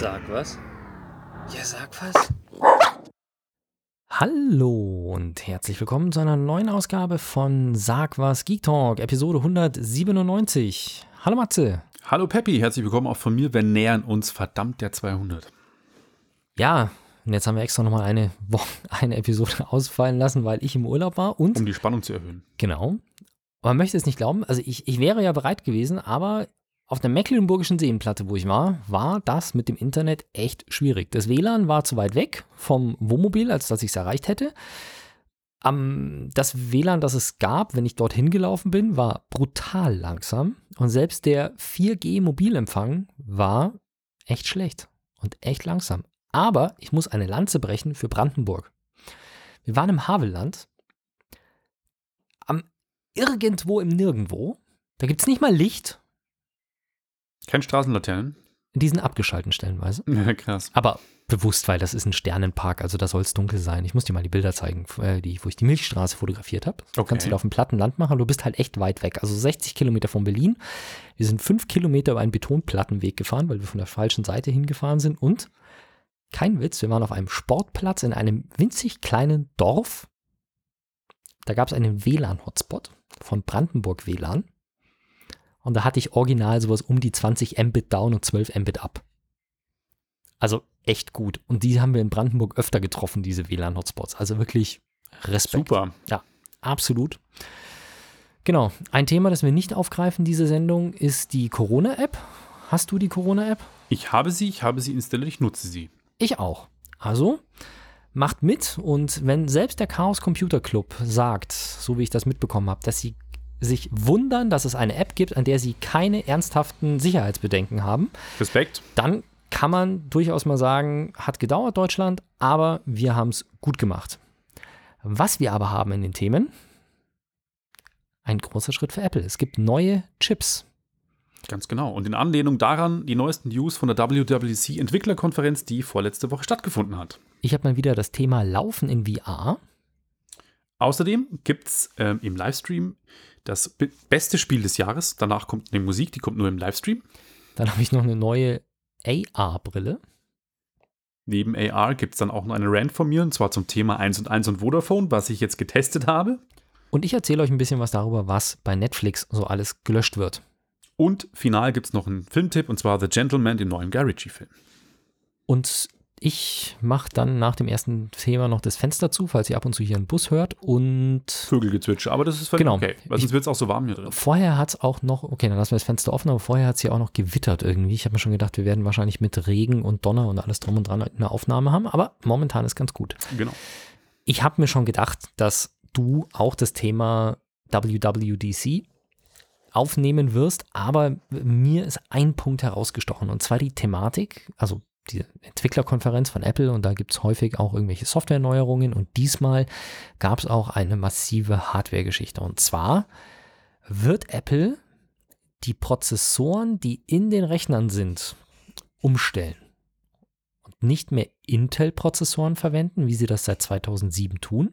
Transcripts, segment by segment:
Sag was. Ja, sag was. Hallo und herzlich willkommen zu einer neuen Ausgabe von Sag was Geek Talk, Episode 197. Hallo Matze. Hallo Peppi, herzlich willkommen auch von mir. Wir nähern uns verdammt der 200. Ja, und jetzt haben wir extra nochmal eine, Woche, eine Episode ausfallen lassen, weil ich im Urlaub war und. Um die Spannung zu erhöhen. Genau. Man möchte es nicht glauben. Also ich, ich wäre ja bereit gewesen, aber auf der Mecklenburgischen Seenplatte, wo ich war, war das mit dem Internet echt schwierig. Das WLAN war zu weit weg vom Wohnmobil, als dass ich es erreicht hätte. Um, das WLAN, das es gab, wenn ich dorthin gelaufen bin, war brutal langsam. Und selbst der 4G-Mobilempfang war echt schlecht und echt langsam. Aber ich muss eine Lanze brechen für Brandenburg. Wir waren im Havelland. Am irgendwo im Nirgendwo. Da gibt es nicht mal Licht. Kein Straßenlaternen? In diesen abgeschalten stellenweise. Ja, krass. Aber bewusst, weil das ist ein Sternenpark, also da soll es dunkel sein. Ich muss dir mal die Bilder zeigen, äh, die, wo ich die Milchstraße fotografiert habe. Okay. Kannst du da auf dem platten Land machen, du bist halt echt weit weg. Also 60 Kilometer von Berlin. Wir sind fünf Kilometer über einen Betonplattenweg gefahren, weil wir von der falschen Seite hingefahren sind. Und, kein Witz, wir waren auf einem Sportplatz in einem winzig kleinen Dorf. Da gab es einen WLAN-Hotspot von Brandenburg WLAN. Und da hatte ich original sowas um die 20 Mbit down und 12 Mbit up. Also echt gut. Und die haben wir in Brandenburg öfter getroffen, diese WLAN-Hotspots. Also wirklich Respekt. Super. Ja, absolut. Genau. Ein Thema, das wir nicht aufgreifen, diese Sendung, ist die Corona-App. Hast du die Corona-App? Ich habe sie, ich habe sie installiert, ich nutze sie. Ich auch. Also, macht mit und wenn selbst der Chaos Computer Club sagt, so wie ich das mitbekommen habe, dass sie sich wundern, dass es eine App gibt, an der sie keine ernsthaften Sicherheitsbedenken haben. Respekt. Dann kann man durchaus mal sagen, hat gedauert Deutschland, aber wir haben es gut gemacht. Was wir aber haben in den Themen, ein großer Schritt für Apple. Es gibt neue Chips. Ganz genau. Und in Anlehnung daran die neuesten News von der WWDC Entwicklerkonferenz, die vorletzte Woche stattgefunden hat. Ich habe mal wieder das Thema Laufen in VR. Außerdem gibt es ähm, im Livestream das beste Spiel des Jahres. Danach kommt eine Musik, die kommt nur im Livestream. Dann habe ich noch eine neue AR-Brille. Neben AR gibt es dann auch noch eine Rant von mir, und zwar zum Thema 1 und 1 und Vodafone, was ich jetzt getestet habe. Und ich erzähle euch ein bisschen was darüber, was bei Netflix so alles gelöscht wird. Und final gibt es noch einen Filmtipp, und zwar The Gentleman, den neuen Guy Ritchie-Film. Und ich mache dann nach dem ersten Thema noch das Fenster zu, falls ihr ab und zu hier einen Bus hört und Vögelgezwitscher, aber das ist völlig genau. okay, weil sonst wird es auch so warm hier drin. Vorher hat es auch noch, okay, dann lassen wir das Fenster offen, aber vorher hat es ja auch noch gewittert irgendwie. Ich habe mir schon gedacht, wir werden wahrscheinlich mit Regen und Donner und alles drum und dran eine Aufnahme haben, aber momentan ist ganz gut. Genau. Ich habe mir schon gedacht, dass du auch das Thema WWDC aufnehmen wirst, aber mir ist ein Punkt herausgestochen und zwar die Thematik, also die Entwicklerkonferenz von Apple und da gibt es häufig auch irgendwelche Softwareneuerungen und diesmal gab es auch eine massive Hardware-Geschichte. Und zwar wird Apple die Prozessoren, die in den Rechnern sind, umstellen und nicht mehr Intel-Prozessoren verwenden, wie sie das seit 2007 tun,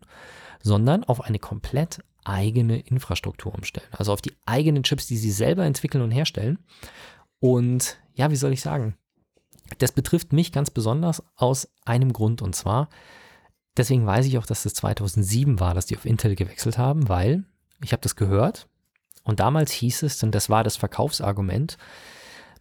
sondern auf eine komplett eigene Infrastruktur umstellen. Also auf die eigenen Chips, die sie selber entwickeln und herstellen. Und ja, wie soll ich sagen? Das betrifft mich ganz besonders aus einem Grund und zwar, deswegen weiß ich auch, dass es 2007 war, dass die auf Intel gewechselt haben, weil ich habe das gehört und damals hieß es, und das war das Verkaufsargument,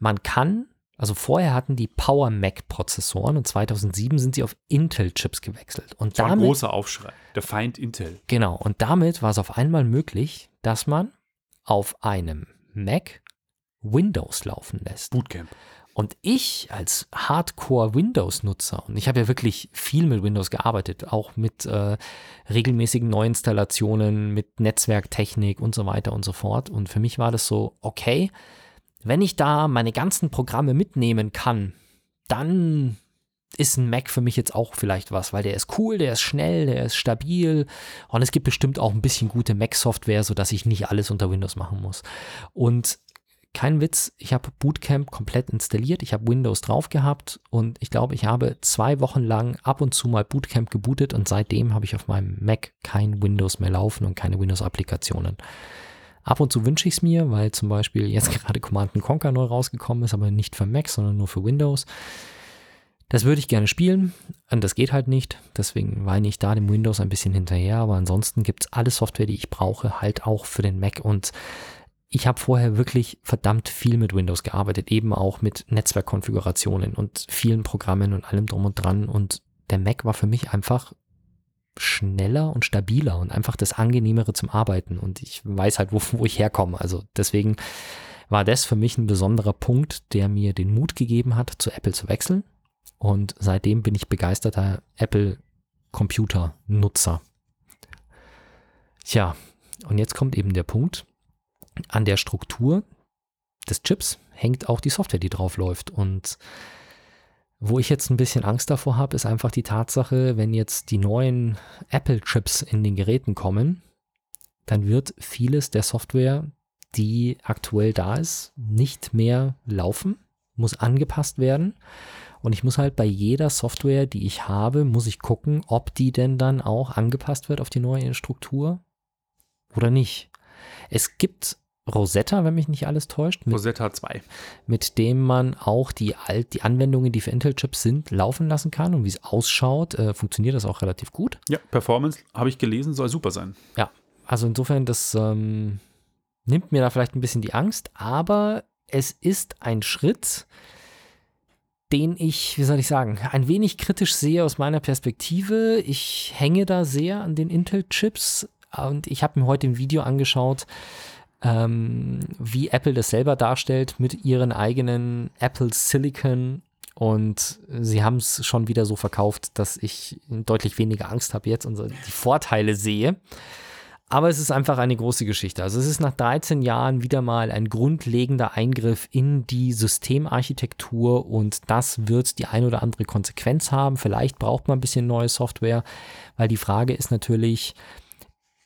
man kann, also vorher hatten die Power Mac Prozessoren und 2007 sind sie auf Intel Chips gewechselt. Und das war damit, ein großer Aufschrei, der Feind Intel. Genau, und damit war es auf einmal möglich, dass man auf einem Mac Windows laufen lässt. Bootcamp. Und ich als Hardcore-Windows-Nutzer, und ich habe ja wirklich viel mit Windows gearbeitet, auch mit äh, regelmäßigen Neuinstallationen, mit Netzwerktechnik und so weiter und so fort. Und für mich war das so, okay, wenn ich da meine ganzen Programme mitnehmen kann, dann ist ein Mac für mich jetzt auch vielleicht was, weil der ist cool, der ist schnell, der ist stabil und es gibt bestimmt auch ein bisschen gute Mac-Software, sodass ich nicht alles unter Windows machen muss. Und kein Witz, ich habe Bootcamp komplett installiert, ich habe Windows drauf gehabt und ich glaube, ich habe zwei Wochen lang ab und zu mal Bootcamp gebootet und seitdem habe ich auf meinem Mac kein Windows mehr laufen und keine Windows-Applikationen. Ab und zu wünsche ich es mir, weil zum Beispiel jetzt gerade Command Conquer neu rausgekommen ist, aber nicht für Mac, sondern nur für Windows. Das würde ich gerne spielen. Und das geht halt nicht. Deswegen weine ich da dem Windows ein bisschen hinterher. Aber ansonsten gibt es alle Software, die ich brauche, halt auch für den Mac. Und ich habe vorher wirklich verdammt viel mit Windows gearbeitet, eben auch mit Netzwerkkonfigurationen und vielen Programmen und allem drum und dran. Und der Mac war für mich einfach schneller und stabiler und einfach das angenehmere zum Arbeiten. Und ich weiß halt, wo, wo ich herkomme. Also deswegen war das für mich ein besonderer Punkt, der mir den Mut gegeben hat, zu Apple zu wechseln. Und seitdem bin ich begeisterter Apple Computer Nutzer. Tja, und jetzt kommt eben der Punkt, an der Struktur des Chips hängt auch die Software, die drauf läuft. Und wo ich jetzt ein bisschen Angst davor habe, ist einfach die Tatsache, wenn jetzt die neuen Apple-Chips in den Geräten kommen, dann wird vieles der Software, die aktuell da ist, nicht mehr laufen, muss angepasst werden. Und ich muss halt bei jeder Software, die ich habe, muss ich gucken, ob die denn dann auch angepasst wird auf die neue Struktur oder nicht. Es gibt Rosetta, wenn mich nicht alles täuscht. Mit, Rosetta 2. Mit dem man auch die, Alt die Anwendungen, die für Intel-Chips sind, laufen lassen kann und wie es ausschaut, äh, funktioniert das auch relativ gut. Ja, Performance, habe ich gelesen, soll super sein. Ja, also insofern, das ähm, nimmt mir da vielleicht ein bisschen die Angst, aber es ist ein Schritt, den ich, wie soll ich sagen, ein wenig kritisch sehe aus meiner Perspektive. Ich hänge da sehr an den Intel-Chips und ich habe mir heute ein Video angeschaut, ähm, wie Apple das selber darstellt mit ihren eigenen Apple Silicon. Und sie haben es schon wieder so verkauft, dass ich deutlich weniger Angst habe jetzt und die Vorteile sehe. Aber es ist einfach eine große Geschichte. Also es ist nach 13 Jahren wieder mal ein grundlegender Eingriff in die Systemarchitektur und das wird die ein oder andere Konsequenz haben. Vielleicht braucht man ein bisschen neue Software, weil die Frage ist natürlich,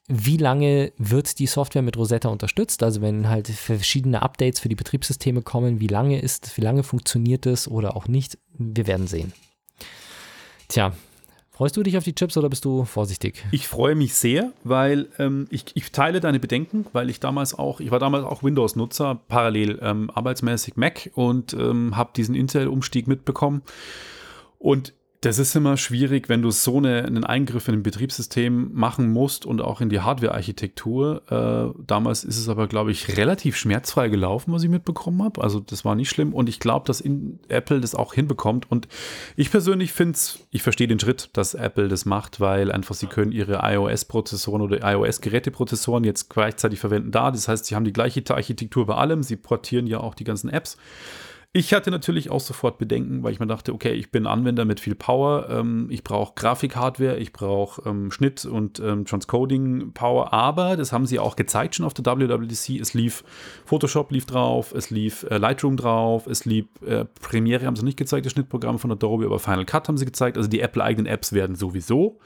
wie lange wird die Software mit Rosetta unterstützt? Also wenn halt verschiedene Updates für die Betriebssysteme kommen, wie lange ist, wie lange funktioniert es oder auch nicht? Wir werden sehen. Tja, freust du dich auf die Chips oder bist du vorsichtig? Ich freue mich sehr, weil ähm, ich, ich, teile deine Bedenken, weil ich damals auch, ich war damals auch Windows-Nutzer, parallel ähm, arbeitsmäßig Mac und ähm, habe diesen Intel-Umstieg mitbekommen. Und das ist immer schwierig, wenn du so eine, einen Eingriff in ein Betriebssystem machen musst und auch in die Hardware-Architektur. Äh, damals ist es aber, glaube ich, relativ schmerzfrei gelaufen, was ich mitbekommen habe. Also das war nicht schlimm und ich glaube, dass Apple das auch hinbekommt. Und ich persönlich finde es, ich verstehe den Schritt, dass Apple das macht, weil einfach sie können ihre iOS-Prozessoren oder iOS-Geräteprozessoren jetzt gleichzeitig verwenden da. Das heißt, sie haben die gleiche Architektur bei allem. Sie portieren ja auch die ganzen Apps. Ich hatte natürlich auch sofort Bedenken, weil ich mir dachte, okay, ich bin Anwender mit viel Power, ähm, ich brauche Grafikhardware, ich brauche ähm, Schnitt und ähm, Transcoding Power, aber das haben sie auch gezeigt schon auf der WWDC. Es lief Photoshop lief drauf, es lief äh, Lightroom drauf, es lief äh, Premiere haben sie nicht gezeigt, das Schnittprogramm von Adobe, aber Final Cut haben sie gezeigt. Also die Apple-eigenen Apps werden sowieso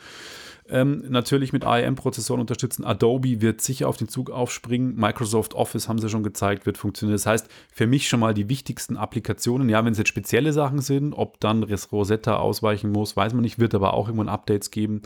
ähm, natürlich mit ARM-Prozessoren unterstützen. Adobe wird sicher auf den Zug aufspringen. Microsoft Office haben sie schon gezeigt, wird funktionieren. Das heißt, für mich schon mal die wichtigsten Applikationen. Ja, wenn es jetzt spezielle Sachen sind, ob dann Rosetta ausweichen muss, weiß man nicht, wird aber auch irgendwann Updates geben.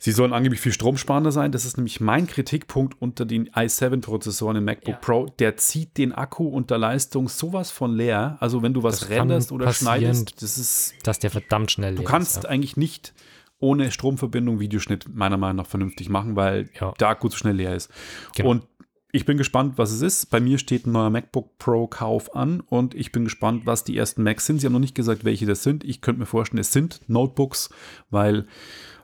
Sie sollen angeblich viel stromsparender sein. Das ist nämlich mein Kritikpunkt unter den i7-Prozessoren im MacBook ja. Pro. Der zieht den Akku unter Leistung sowas von leer. Also wenn du was das renderst oder schneidest, das ist. Dass der verdammt schnell Du kannst ist, ja. eigentlich nicht ohne Stromverbindung Videoschnitt meiner Meinung nach vernünftig machen, weil ja. der Akku zu schnell leer ist. Genau. Und ich bin gespannt, was es ist. Bei mir steht ein neuer MacBook Pro Kauf an und ich bin gespannt, was die ersten Macs sind. Sie haben noch nicht gesagt, welche das sind. Ich könnte mir vorstellen, es sind Notebooks, weil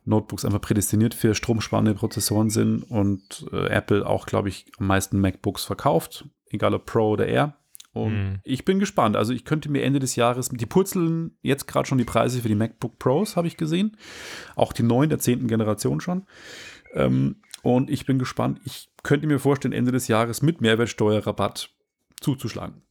Notebooks einfach prädestiniert für stromsparende Prozessoren sind und äh, Apple auch, glaube ich, am meisten MacBooks verkauft, egal ob Pro oder Air. Und mhm. ich bin gespannt. Also ich könnte mir Ende des Jahres, die purzeln jetzt gerade schon die Preise für die MacBook Pros, habe ich gesehen. Auch die neuen der zehnten Generation schon. Ähm, und ich bin gespannt. Ich könnte mir vorstellen, Ende des Jahres mit Mehrwertsteuerrabatt zuzuschlagen.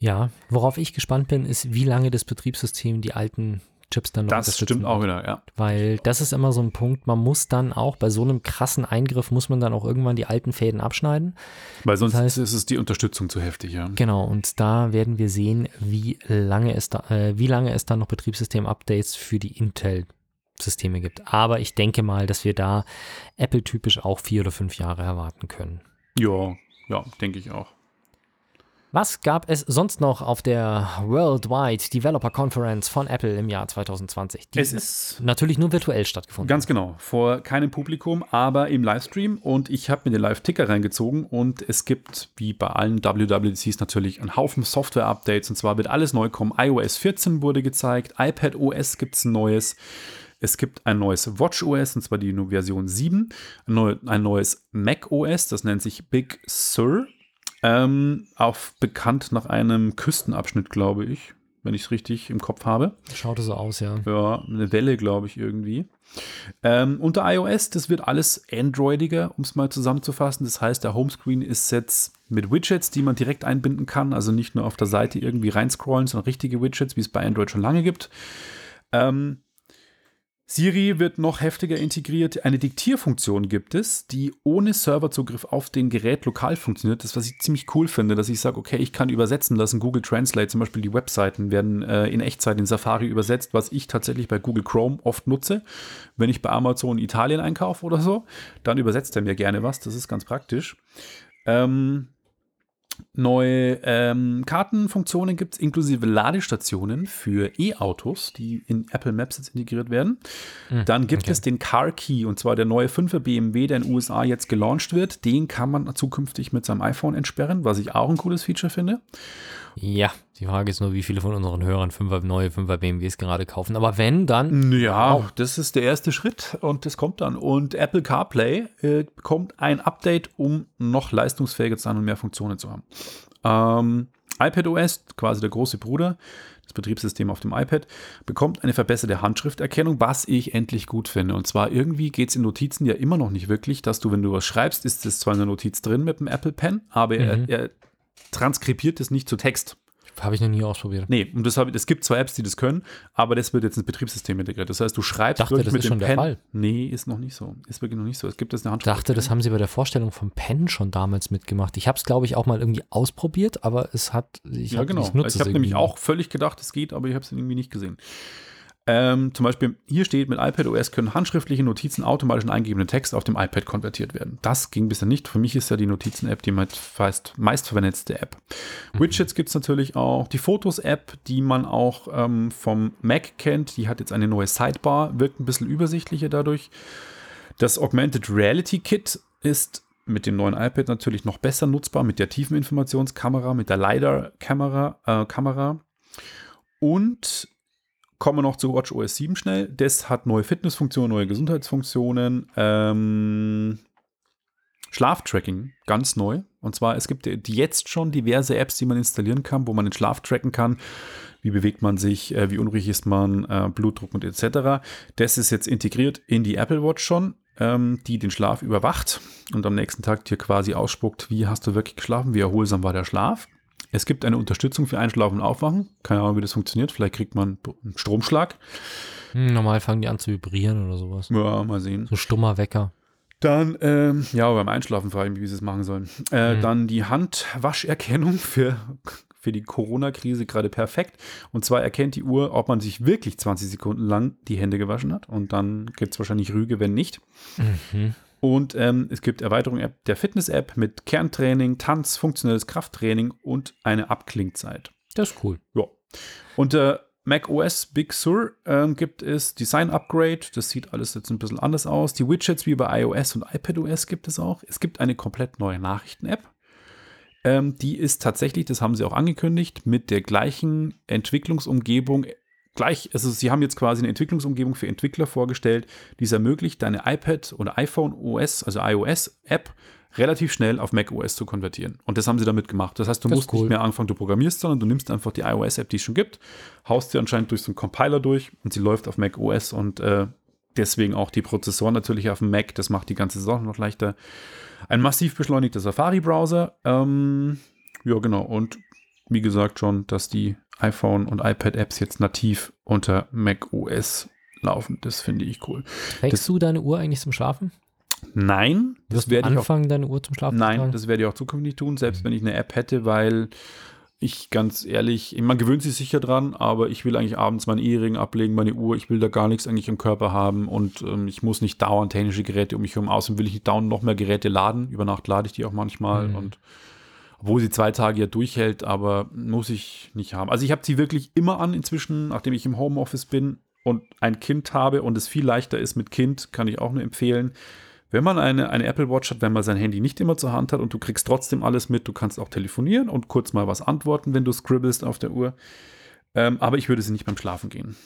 Ja, worauf ich gespannt bin, ist, wie lange das Betriebssystem die alten Chips dann noch Das stimmt auch wieder, ja. Weil das ist immer so ein Punkt, man muss dann auch bei so einem krassen Eingriff, muss man dann auch irgendwann die alten Fäden abschneiden. Weil sonst das heißt, ist es die Unterstützung zu heftig, ja. Genau, und da werden wir sehen, wie lange es da, äh, wie lange es dann noch Betriebssystem-Updates für die Intel Systeme gibt. Aber ich denke mal, dass wir da Apple-typisch auch vier oder fünf Jahre erwarten können. Ja, ja, denke ich auch. Was gab es sonst noch auf der Worldwide Developer Conference von Apple im Jahr 2020? Die Es ist natürlich nur virtuell stattgefunden. Ganz genau, vor keinem Publikum, aber im Livestream. Und ich habe mir den Live-Ticker reingezogen und es gibt, wie bei allen WWDCs, natürlich einen Haufen Software-Updates. Und zwar wird alles neu kommen. iOS 14 wurde gezeigt, iPad OS gibt es ein neues. Es gibt ein neues Watch OS, und zwar die Version 7. Ein, neu, ein neues Mac OS, das nennt sich Big Sur. Ähm, auch bekannt nach einem Küstenabschnitt, glaube ich, wenn ich es richtig im Kopf habe. Schaute so aus, ja. Ja, eine Welle, glaube ich, irgendwie. Ähm, unter iOS, das wird alles Androidiger, um es mal zusammenzufassen. Das heißt, der Homescreen ist jetzt mit Widgets, die man direkt einbinden kann, also nicht nur auf der Seite irgendwie reinscrollen, sondern richtige Widgets, wie es bei Android schon lange gibt. Ähm, Siri wird noch heftiger integriert. Eine Diktierfunktion gibt es, die ohne Serverzugriff auf den Gerät lokal funktioniert. Das, was ich ziemlich cool finde, dass ich sage, okay, ich kann übersetzen lassen. Google Translate, zum Beispiel die Webseiten werden äh, in Echtzeit in Safari übersetzt, was ich tatsächlich bei Google Chrome oft nutze. Wenn ich bei Amazon Italien einkaufe oder so, dann übersetzt er mir gerne was. Das ist ganz praktisch. Ähm, Neue ähm, Kartenfunktionen gibt es inklusive Ladestationen für E-Autos, die in Apple Maps jetzt integriert werden. Hm, Dann gibt okay. es den Car Key, und zwar der neue 5er BMW, der in den USA jetzt gelauncht wird. Den kann man zukünftig mit seinem iPhone entsperren, was ich auch ein cooles Feature finde. Ja, die Frage ist nur, wie viele von unseren Hörern 5er, neue 5er BMWs gerade kaufen. Aber wenn, dann Ja, Wow. das ist der erste Schritt und das kommt dann. Und Apple CarPlay äh, bekommt ein Update, um noch leistungsfähiger zu sein und mehr Funktionen zu haben. Ähm, iPadOS, quasi der große Bruder, das Betriebssystem auf dem iPad, bekommt eine verbesserte Handschrifterkennung, was ich endlich gut finde. Und zwar irgendwie geht es in Notizen ja immer noch nicht wirklich, dass du, wenn du was schreibst, ist es zwar in der Notiz drin mit dem Apple Pen, aber Mhm. er, er transkribiert es nicht zu Text. Habe ich noch nie ausprobiert. Nee, und das hab, es gibt zwei Apps, die das können, aber das wird jetzt ins Betriebssystem integriert. Das heißt, du schreibst Dachte, wirklich das mit ist dem schon der. Fall. Nee, ist noch nicht so. Ist wirklich noch nicht so. Es gibt jetzt eine Ich Handschrift. dachte, das haben sie bei der Vorstellung vom Pen schon damals mitgemacht. Ich habe es, glaube ich, auch mal irgendwie ausprobiert, aber es hat, ich, ja, genau. ich Ich habe nämlich auch völlig gedacht, es geht, aber ich habe es irgendwie nicht gesehen. Ähm, zum Beispiel hier steht, mit iPadOS können handschriftliche Notizen automatisch in eingegebenen Text auf dem iPad konvertiert werden. Das ging bisher nicht. Für mich ist ja die Notizen-App die meist, meistverwendetste App. Widgets gibt es natürlich auch. Die Fotos-App, die man auch ähm, vom Mac kennt, die hat jetzt eine neue Sidebar, wirkt ein bisschen übersichtlicher dadurch. Das Augmented Reality Kit ist mit dem neuen iPad natürlich noch besser nutzbar, mit der Tiefeninformationskamera, mit der LiDAR-Kamera. Äh, Kamera. Und kommen wir noch zu WatchOS 7 schnell. Das hat neue Fitnessfunktionen, neue Gesundheitsfunktionen. Ähm, Schlaftracking, ganz neu. Und zwar, es gibt jetzt schon diverse Apps, die man installieren kann, wo man den Schlaf tracken kann. Wie bewegt man sich, äh, wie unruhig ist man, äh, Blutdruck und etc. Das ist jetzt integriert in die Apple Watch schon, ähm, die den Schlaf überwacht und am nächsten Tag dir quasi ausspuckt, wie hast du wirklich geschlafen, wie erholsam war der Schlaf. Es gibt eine Unterstützung für Einschlafen und Aufwachen. Keine Ahnung, wie das funktioniert. Vielleicht kriegt man einen Stromschlag. Hm, normal fangen die an zu vibrieren oder sowas. Ja, mal sehen. So stummer Wecker. Dann, ähm, ja, beim Einschlafen frage ich mich, wie sie es machen sollen. Äh, Mhm. Dann die Handwascherkennung für, für die Corona-Krise gerade perfekt. Und zwar erkennt die Uhr, ob man sich wirklich 20 Sekunden lang die Hände gewaschen hat. Und dann gibt es wahrscheinlich Rüge, wenn nicht. Mhm. Und ähm, es gibt Erweiterung App der Fitness-App mit Kerntraining, Tanz, funktionelles Krafttraining und eine Abklingzeit. Das ist cool. Ja. Unter Mac OS Big Sur ähm, gibt es Design Upgrade. Das sieht alles jetzt ein bisschen anders aus. Die Widgets wie bei iOS und iPadOS gibt es auch. Es gibt eine komplett neue Nachrichten-App. Ähm, die ist tatsächlich, das haben sie auch angekündigt, mit der gleichen Entwicklungsumgebung gleich, also sie haben jetzt quasi eine Entwicklungsumgebung für Entwickler vorgestellt, die es ermöglicht, deine iPad oder iPhone OS, also iOS-App, relativ schnell auf Mac OS zu konvertieren. Und das haben sie damit gemacht. Das heißt, du Das musst cool. nicht mehr anfangen, du programmierst, sondern du nimmst einfach die iOS-App, die es schon gibt, haust sie anscheinend durch so einen Compiler durch und sie läuft auf Mac OS und äh, deswegen auch die Prozessoren natürlich auf dem Mac. Das macht die ganze Sache noch leichter. Ein massiv beschleunigter Safari-Browser. Ähm, ja, genau. Und wie gesagt schon, dass die iPhone- und iPad-Apps jetzt nativ unter Mac OS laufen. Das finde ich cool. Trägst Das- du deine Uhr eigentlich zum Schlafen? Nein, das Wirst du werde ich auch anfangen, deine Uhr zum Schlafen zu Nein, tragen? das werde ich auch zukünftig tun, selbst wenn ich eine App hätte, weil ich ganz ehrlich, man gewöhnt sich sicher dran, aber ich will eigentlich abends meinen Ehering ablegen, meine Uhr, ich will da gar nichts eigentlich im Körper haben und ähm, ich muss nicht dauernd technische Geräte um mich herum. Außerdem will ich nicht dauernd noch mehr Geräte laden. Über Nacht lade ich die auch manchmal Mhm. und Obwohl sie zwei Tage ja durchhält, aber muss ich nicht haben. Also ich habe sie wirklich immer an inzwischen, nachdem ich im Homeoffice bin und ein Kind habe und es viel leichter ist mit Kind, kann ich auch nur empfehlen. Wenn man eine, eine Apple Watch hat, wenn man sein Handy nicht immer zur Hand hat und du kriegst trotzdem alles mit, du kannst auch telefonieren und kurz mal was antworten, wenn du scribbelst auf der Uhr. Ähm, aber ich würde sie nicht beim Schlafen gehen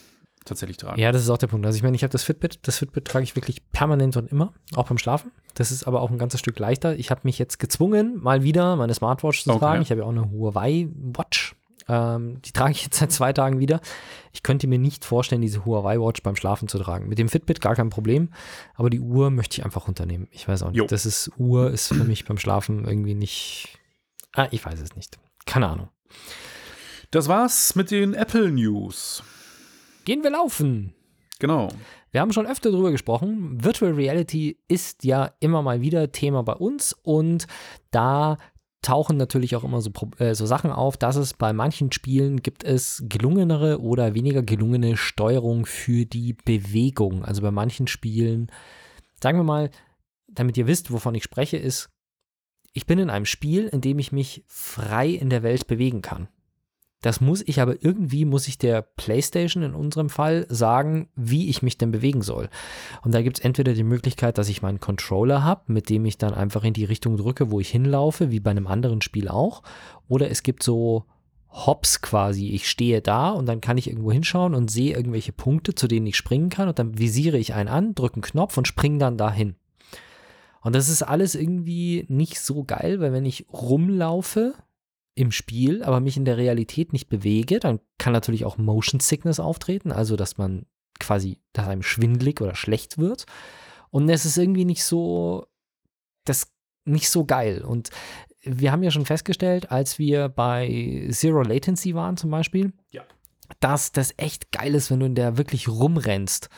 tatsächlich tragen. Ja, das ist auch der Punkt. Also ich meine, ich habe das Fitbit. Das Fitbit trage ich wirklich permanent und immer, auch beim Schlafen. Das ist aber auch ein ganzes Stück leichter. Ich habe mich jetzt gezwungen, mal wieder meine Smartwatch zu Okay. tragen. Ich habe ja auch eine Huawei Watch. Ähm, die trage ich jetzt seit zwei Tagen wieder. Ich könnte mir nicht vorstellen, diese Huawei Watch beim Schlafen zu tragen. Mit dem Fitbit gar kein Problem, aber die Uhr möchte ich einfach runternehmen. Ich weiß auch nicht. Jo. Das ist, Uhr ist für mich beim Schlafen irgendwie nicht. Ah, ich weiß es nicht. Keine Ahnung. Das war's mit den Apple News. Gehen wir laufen. Genau. Wir haben schon öfter darüber gesprochen. Virtual Reality ist ja immer mal wieder Thema bei uns und da tauchen natürlich auch immer so, äh, so Sachen auf, dass es bei manchen Spielen gibt es gelungenere oder weniger gelungene Steuerung für die Bewegung. Also bei manchen Spielen, sagen wir mal, damit ihr wisst, wovon ich spreche, ist, ich bin in einem Spiel, in dem ich mich frei in der Welt bewegen kann. Das muss ich aber irgendwie, muss ich der PlayStation in unserem Fall sagen, wie ich mich denn bewegen soll. Und da gibt es entweder die Möglichkeit, dass ich meinen Controller habe, mit dem ich dann einfach in die Richtung drücke, wo ich hinlaufe, wie bei einem anderen Spiel auch. Oder es gibt so Hops quasi. Ich stehe da und dann kann ich irgendwo hinschauen und sehe irgendwelche Punkte, zu denen ich springen kann. Und dann visiere ich einen an, drücke einen Knopf und springe dann dahin. Und das ist alles irgendwie nicht so geil, weil wenn ich rumlaufe im Spiel, aber mich in der Realität nicht bewege, dann kann natürlich auch Motion Sickness auftreten, also dass man quasi, dass einem schwindlig oder schlecht wird. Und es ist irgendwie nicht so, das nicht so geil. Und wir haben ja schon festgestellt, als wir bei Zero Latency waren zum Beispiel, Ja. dass das echt geil ist, wenn du in der wirklich rumrennst.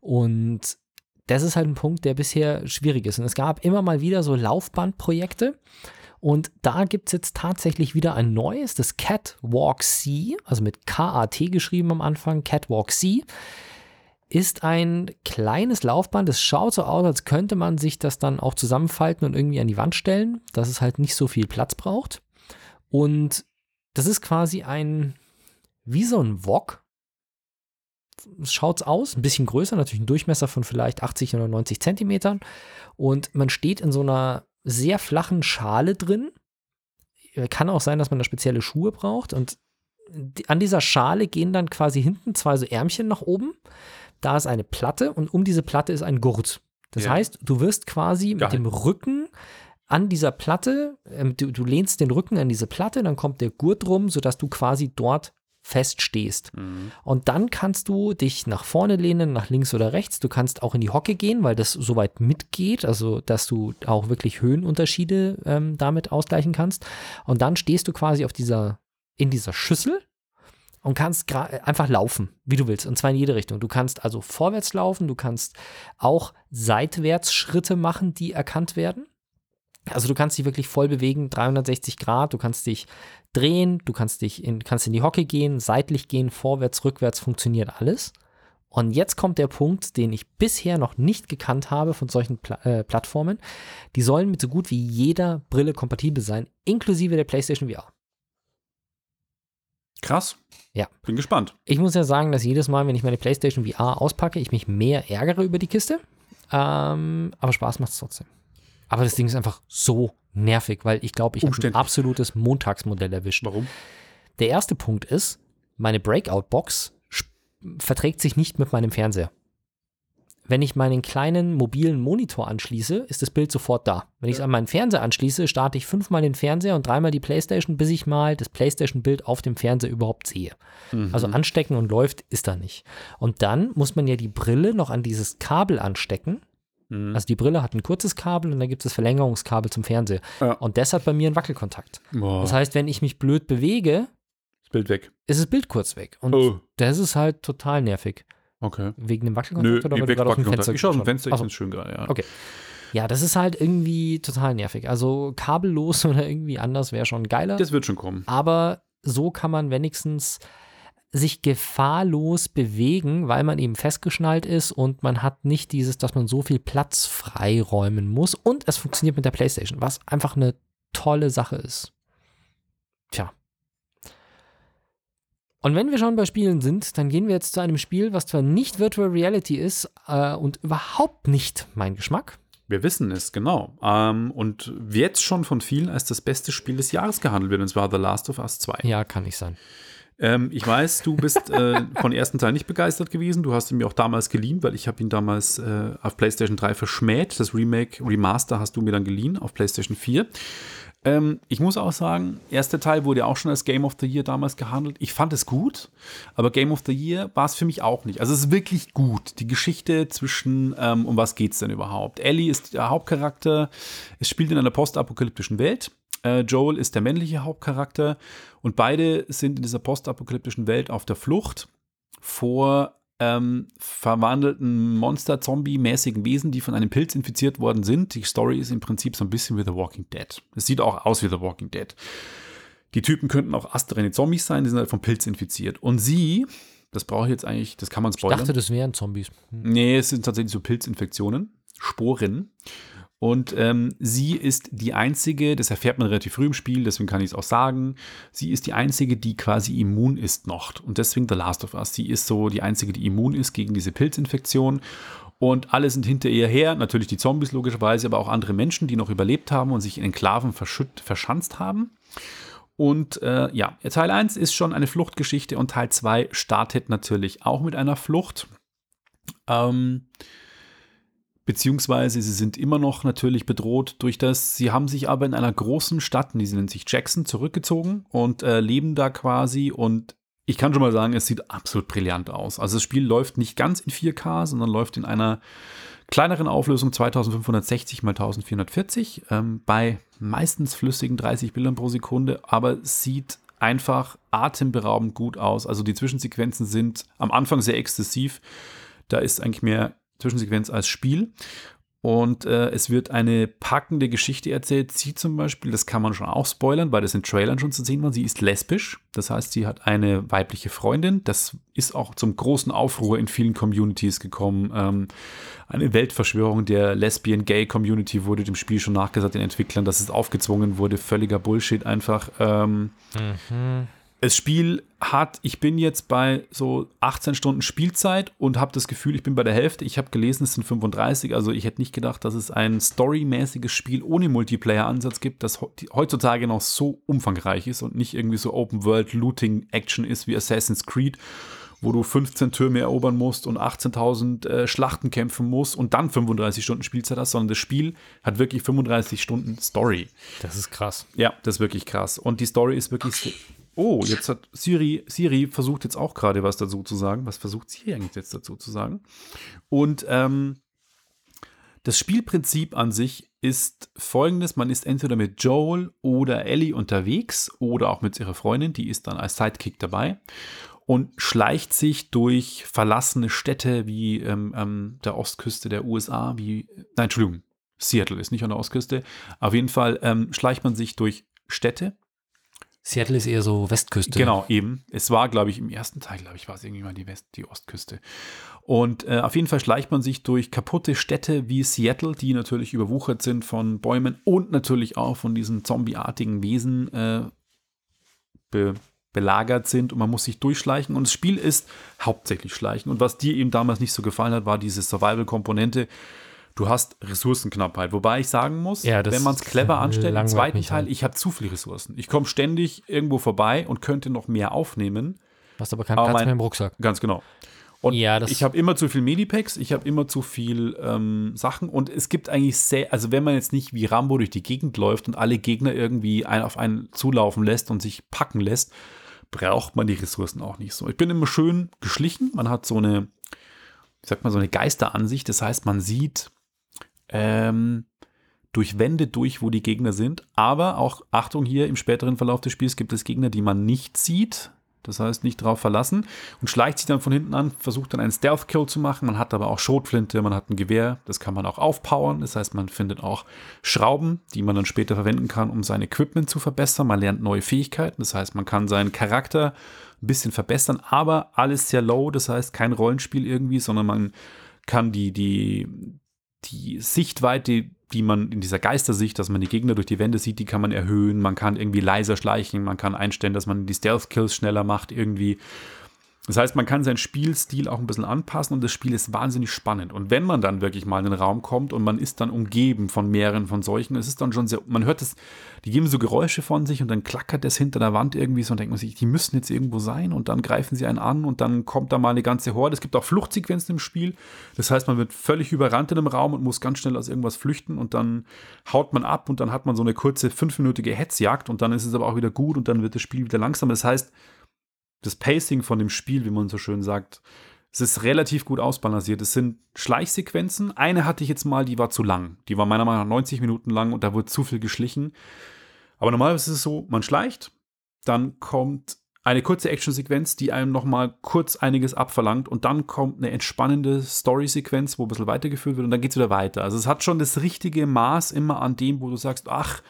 Und das ist halt ein Punkt, der bisher schwierig ist. Und es gab immer mal wieder so Laufbandprojekte. Und da gibt es jetzt tatsächlich wieder ein neues, das Catwalk C, also mit K-A-T geschrieben am Anfang, Catwalk C, ist ein kleines Laufband. Es schaut so aus, als könnte man sich das dann auch zusammenfalten und irgendwie an die Wand stellen, dass es halt nicht so viel Platz braucht. Und das ist quasi ein, wie so ein Wok. Schaut's aus, ein bisschen größer, natürlich ein Durchmesser von vielleicht 80 oder 90 Zentimetern. Und man steht in so einer sehr flachen Schale drin. Kann auch sein, dass man da spezielle Schuhe braucht. Und an dieser Schale gehen dann quasi hinten zwei so Ärmchen nach oben. Da ist eine Platte und um diese Platte ist ein Gurt. Das Ja. heißt, du wirst quasi mit Gehalten. dem Rücken an dieser Platte, ähm, du, du lehnst den Rücken an diese Platte, dann kommt der Gurt rum, sodass du quasi dort feststehst. Mhm. Und dann kannst du dich nach vorne lehnen, nach links oder rechts. Du kannst auch in die Hocke gehen, weil das soweit mitgeht, also dass du auch wirklich Höhenunterschiede ähm, damit ausgleichen kannst. Und dann stehst du quasi auf dieser, in dieser Schüssel und kannst einfach laufen, wie du willst, und zwar in jede Richtung. Du kannst also vorwärts laufen, du kannst auch seitwärts Schritte machen, die erkannt werden. Also du kannst dich wirklich voll bewegen, 360 Grad, du kannst dich drehen, du kannst dich in, kannst in die Hocke gehen, seitlich gehen, vorwärts, rückwärts, funktioniert alles. Und jetzt kommt der Punkt, den ich bisher noch nicht gekannt habe von solchen Pla äh, Plattformen. Die sollen mit so gut wie jeder Brille kompatibel sein, inklusive der PlayStation VR. Krass. Ja. Bin gespannt. Ich muss ja sagen, dass jedes Mal, wenn ich meine PlayStation VR auspacke, ich mich mehr ärgere über die Kiste. Ähm, aber Spaß macht es trotzdem. Aber das Ding ist einfach so nervig, weil ich glaube, ich habe ein absolutes Montagsmodell erwischt. Warum? Der erste Punkt ist, meine Breakout-Box verträgt sich nicht mit meinem Fernseher. Wenn ich meinen kleinen mobilen Monitor anschließe, ist das Bild sofort da. Wenn ich es an meinen Fernseher anschließe, starte ich fünfmal den Fernseher und dreimal die Playstation, bis ich mal das Playstation-Bild auf dem Fernseher überhaupt sehe. Also anstecken und läuft ist da nicht. Und dann muss man ja die Brille noch an dieses Kabel anstecken. Mhm. Also die Brille hat ein kurzes Kabel und dann gibt es Verlängerungskabel zum Fernseher. Ja. Und das hat bei mir einen Wackelkontakt. Boah, Das heißt, wenn ich mich blöd bewege, das Bild weg. ist das Bild kurz weg. Und Oh. das ist halt total nervig. Okay. Wegen dem Wackelkontakt Nö, oder weil du gerade aus dem. Fenster Ich schaue aus dem Fenster, ich hast? finde es schön gerade, ja. Okay. Ja, das ist halt irgendwie total nervig. Also kabellos oder irgendwie anders wäre schon geiler. Das wird schon kommen. aber so kann man wenigstens sich gefahrlos bewegen, weil man eben festgeschnallt ist und man hat nicht dieses, dass man so viel Platz freiräumen muss und es funktioniert mit der PlayStation, was einfach eine tolle Sache ist. Tja. Und wenn wir schon bei Spielen sind, dann gehen wir jetzt zu einem Spiel, was zwar nicht Virtual Reality ist äh, und überhaupt nicht mein Geschmack. Wir wissen es, genau. Ähm, und jetzt schon von vielen als das beste Spiel des Jahres gehandelt wird, und zwar The Last of Us 2. Ja, kann nicht sein. Ähm, ich weiß, du bist äh, von ersten Teil nicht begeistert gewesen. Du hast ihn mir auch damals geliehen, weil ich habe ihn damals äh, auf PlayStation 3 verschmäht. Das Remake, Remaster hast du mir dann geliehen auf PlayStation 4. Ähm, ich muss auch sagen, erster Teil wurde ja auch schon als Game of the Year damals gehandelt. Ich fand es gut, aber Game of the Year war es für mich auch nicht. Also es ist wirklich gut. Die Geschichte zwischen, ähm, um was geht es denn überhaupt? Ellie ist der Hauptcharakter. Es spielt in einer postapokalyptischen Welt. Äh, Joel ist der männliche Hauptcharakter und beide sind in dieser postapokalyptischen Welt auf der Flucht vor ähm, verwandelten Monster-Zombie-mäßigen Wesen, die von einem Pilz infiziert worden sind. Die Story ist im Prinzip so ein bisschen wie The Walking Dead. Es sieht auch aus wie The Walking Dead. Die Typen könnten auch astreine Zombies sein, die sind halt vom Pilz infiziert. Und sie, das brauche ich jetzt eigentlich, das kann man spoilern. Ich dachte, das wären Zombies. Hm. Nee, es sind tatsächlich so Pilzinfektionen, Sporen. Und ähm, sie ist die einzige, das erfährt man relativ früh im Spiel, deswegen kann ich es auch sagen, sie ist die einzige, die quasi immun ist noch. Und deswegen The Last of Us. Sie ist so die einzige, die immun ist gegen diese Pilzinfektion. Und alle sind hinter ihr her, natürlich die Zombies logischerweise, aber auch andere Menschen, die noch überlebt haben und sich in Enklaven verschanzt haben. Und äh, ja, Teil 1 ist schon eine Fluchtgeschichte und Teil 2 startet natürlich auch mit einer Flucht. Ähm, Beziehungsweise sie sind immer noch natürlich bedroht durch das, sie haben sich aber in einer großen Stadt, die nennt sich Jackson, zurückgezogen und äh, leben da quasi und ich kann schon mal sagen, es sieht absolut brillant aus. Also das Spiel läuft nicht ganz in 4K, sondern läuft in einer kleineren Auflösung 2560 x 1440 ähm, bei meistens flüssigen 30 Bildern pro Sekunde, aber sieht einfach atemberaubend gut aus. Also die Zwischensequenzen sind am Anfang sehr exzessiv. Da ist eigentlich mehr Zwischensequenz als Spiel. Und äh, es wird eine packende Geschichte erzählt. Sie zum Beispiel, das kann man schon auch spoilern, weil das in Trailern schon zu sehen war. Sie ist lesbisch. Das heißt, sie hat eine weibliche Freundin. Das ist auch zum großen Aufruhr in vielen Communities gekommen. Ähm, eine Weltverschwörung der Lesbian-Gay-Community wurde dem Spiel schon nachgesagt, den Entwicklern, dass es aufgezwungen wurde. Völliger Bullshit einfach. Ähm, mhm das Spiel hat, ich bin jetzt bei so 18 Stunden Spielzeit und habe das Gefühl, ich bin bei der Hälfte. Ich habe gelesen, es sind 35, also ich hätte nicht gedacht, dass es ein storymäßiges Spiel ohne Multiplayer-Ansatz gibt, das heutzutage noch so umfangreich ist und nicht irgendwie so Open-World-Looting-Action ist wie Assassin's Creed, wo du 15 Türme erobern musst und 18.000 äh, Schlachten kämpfen musst und dann 35 Stunden Spielzeit hast, sondern das Spiel hat wirklich 35 Stunden Story. Das ist krass. Ja, das ist wirklich krass. Und die Story ist wirklich Oh, jetzt hat Siri, Siri versucht jetzt auch gerade was dazu zu sagen. Was versucht Siri eigentlich jetzt dazu zu sagen? Und ähm, das Spielprinzip an sich ist folgendes: Man ist entweder mit Joel oder Ellie unterwegs oder auch mit ihrer Freundin, die ist dann als Sidekick dabei und schleicht sich durch verlassene Städte wie ähm, ähm, der Ostküste der USA, wie, nein, Entschuldigung, Seattle ist nicht an der Ostküste. Auf jeden Fall ähm, schleicht man sich durch Städte Seattle ist eher so Westküste. Genau, eben. Es war, glaube ich, im ersten Teil, glaube ich, war es irgendwie mal die West-, die Ostküste. Und äh, auf jeden Fall schleicht man sich durch kaputte Städte wie Seattle, die natürlich überwuchert sind von Bäumen und natürlich auch von diesen zombieartigen Wesen äh, be belagert sind und man muss sich durchschleichen. Und das Spiel ist hauptsächlich Schleichen. Und was dir eben damals nicht so gefallen hat, war diese Survival-Komponente du hast Ressourcenknappheit. Wobei ich sagen muss, ja, wenn man es clever anstellt, im zweiten Teil, ich habe zu viele Ressourcen. Ich komme ständig irgendwo vorbei und könnte noch mehr aufnehmen. Hast aber keinen aber Platz mein, mehr im Rucksack. Ganz genau. Und ja, ich habe immer zu viel Medipacks, ich habe immer zu viel ähm, Sachen und es gibt eigentlich sehr, also wenn man jetzt nicht wie Rambo durch die Gegend läuft und alle Gegner irgendwie ein auf einen zulaufen lässt und sich packen lässt, braucht man die Ressourcen auch nicht so. Ich bin immer schön geschlichen, man hat so eine, ich sag mal, so eine Geisteransicht, das heißt, man sieht ähm, durch Wände durch, wo die Gegner sind. Aber auch, Achtung, hier im späteren Verlauf des Spiels gibt es Gegner, die man nicht sieht. Das heißt, nicht drauf verlassen und schleicht sich dann von hinten an, versucht dann einen Stealth-Kill zu machen. Man hat aber auch Schrotflinte, man hat ein Gewehr, das kann man auch aufpowern. Das heißt, man findet auch Schrauben, die man dann später verwenden kann, um sein Equipment zu verbessern. Man lernt neue Fähigkeiten, das heißt, man kann seinen Charakter ein bisschen verbessern, aber alles sehr low, das heißt, kein Rollenspiel irgendwie, sondern man kann die, die, die Sichtweite, die man in dieser Geistersicht, dass man die Gegner durch die Wände sieht, die kann man erhöhen. Man kann irgendwie leiser schleichen, man kann einstellen, dass man die Stealth-Kills schneller macht irgendwie. Das heißt, man kann seinen Spielstil auch ein bisschen anpassen und das Spiel ist wahnsinnig spannend. Und wenn man dann wirklich mal in den Raum kommt und man ist dann umgeben von mehreren von solchen, es ist dann schon sehr, man hört es, die geben so Geräusche von sich und dann klackert es hinter der Wand irgendwie so und denkt man sich, die müssen jetzt irgendwo sein und dann greifen sie einen an und dann kommt da mal eine ganze Horde. Es gibt auch Fluchtsequenzen im Spiel. Das heißt, man wird völlig überrannt in einem Raum und muss ganz schnell aus irgendwas flüchten und dann haut man ab und dann hat man so eine kurze fünfminütige Hetzjagd und dann ist es aber auch wieder gut und dann wird das Spiel wieder langsamer. Das heißt, das Pacing von dem Spiel, wie man so schön sagt, es ist relativ gut ausbalanciert. Es sind Schleichsequenzen. Eine hatte ich jetzt mal, die war zu lang. Die war meiner Meinung nach 90 Minuten lang und da wurde zu viel geschlichen. Aber normalerweise ist es so, man schleicht, dann kommt eine kurze Actionsequenz, die einem nochmal kurz einiges abverlangt und dann kommt eine entspannende Story-Sequenz, wo ein bisschen weitergeführt wird und dann geht es wieder weiter. Also es hat schon das richtige Maß immer an dem, wo du sagst, ach,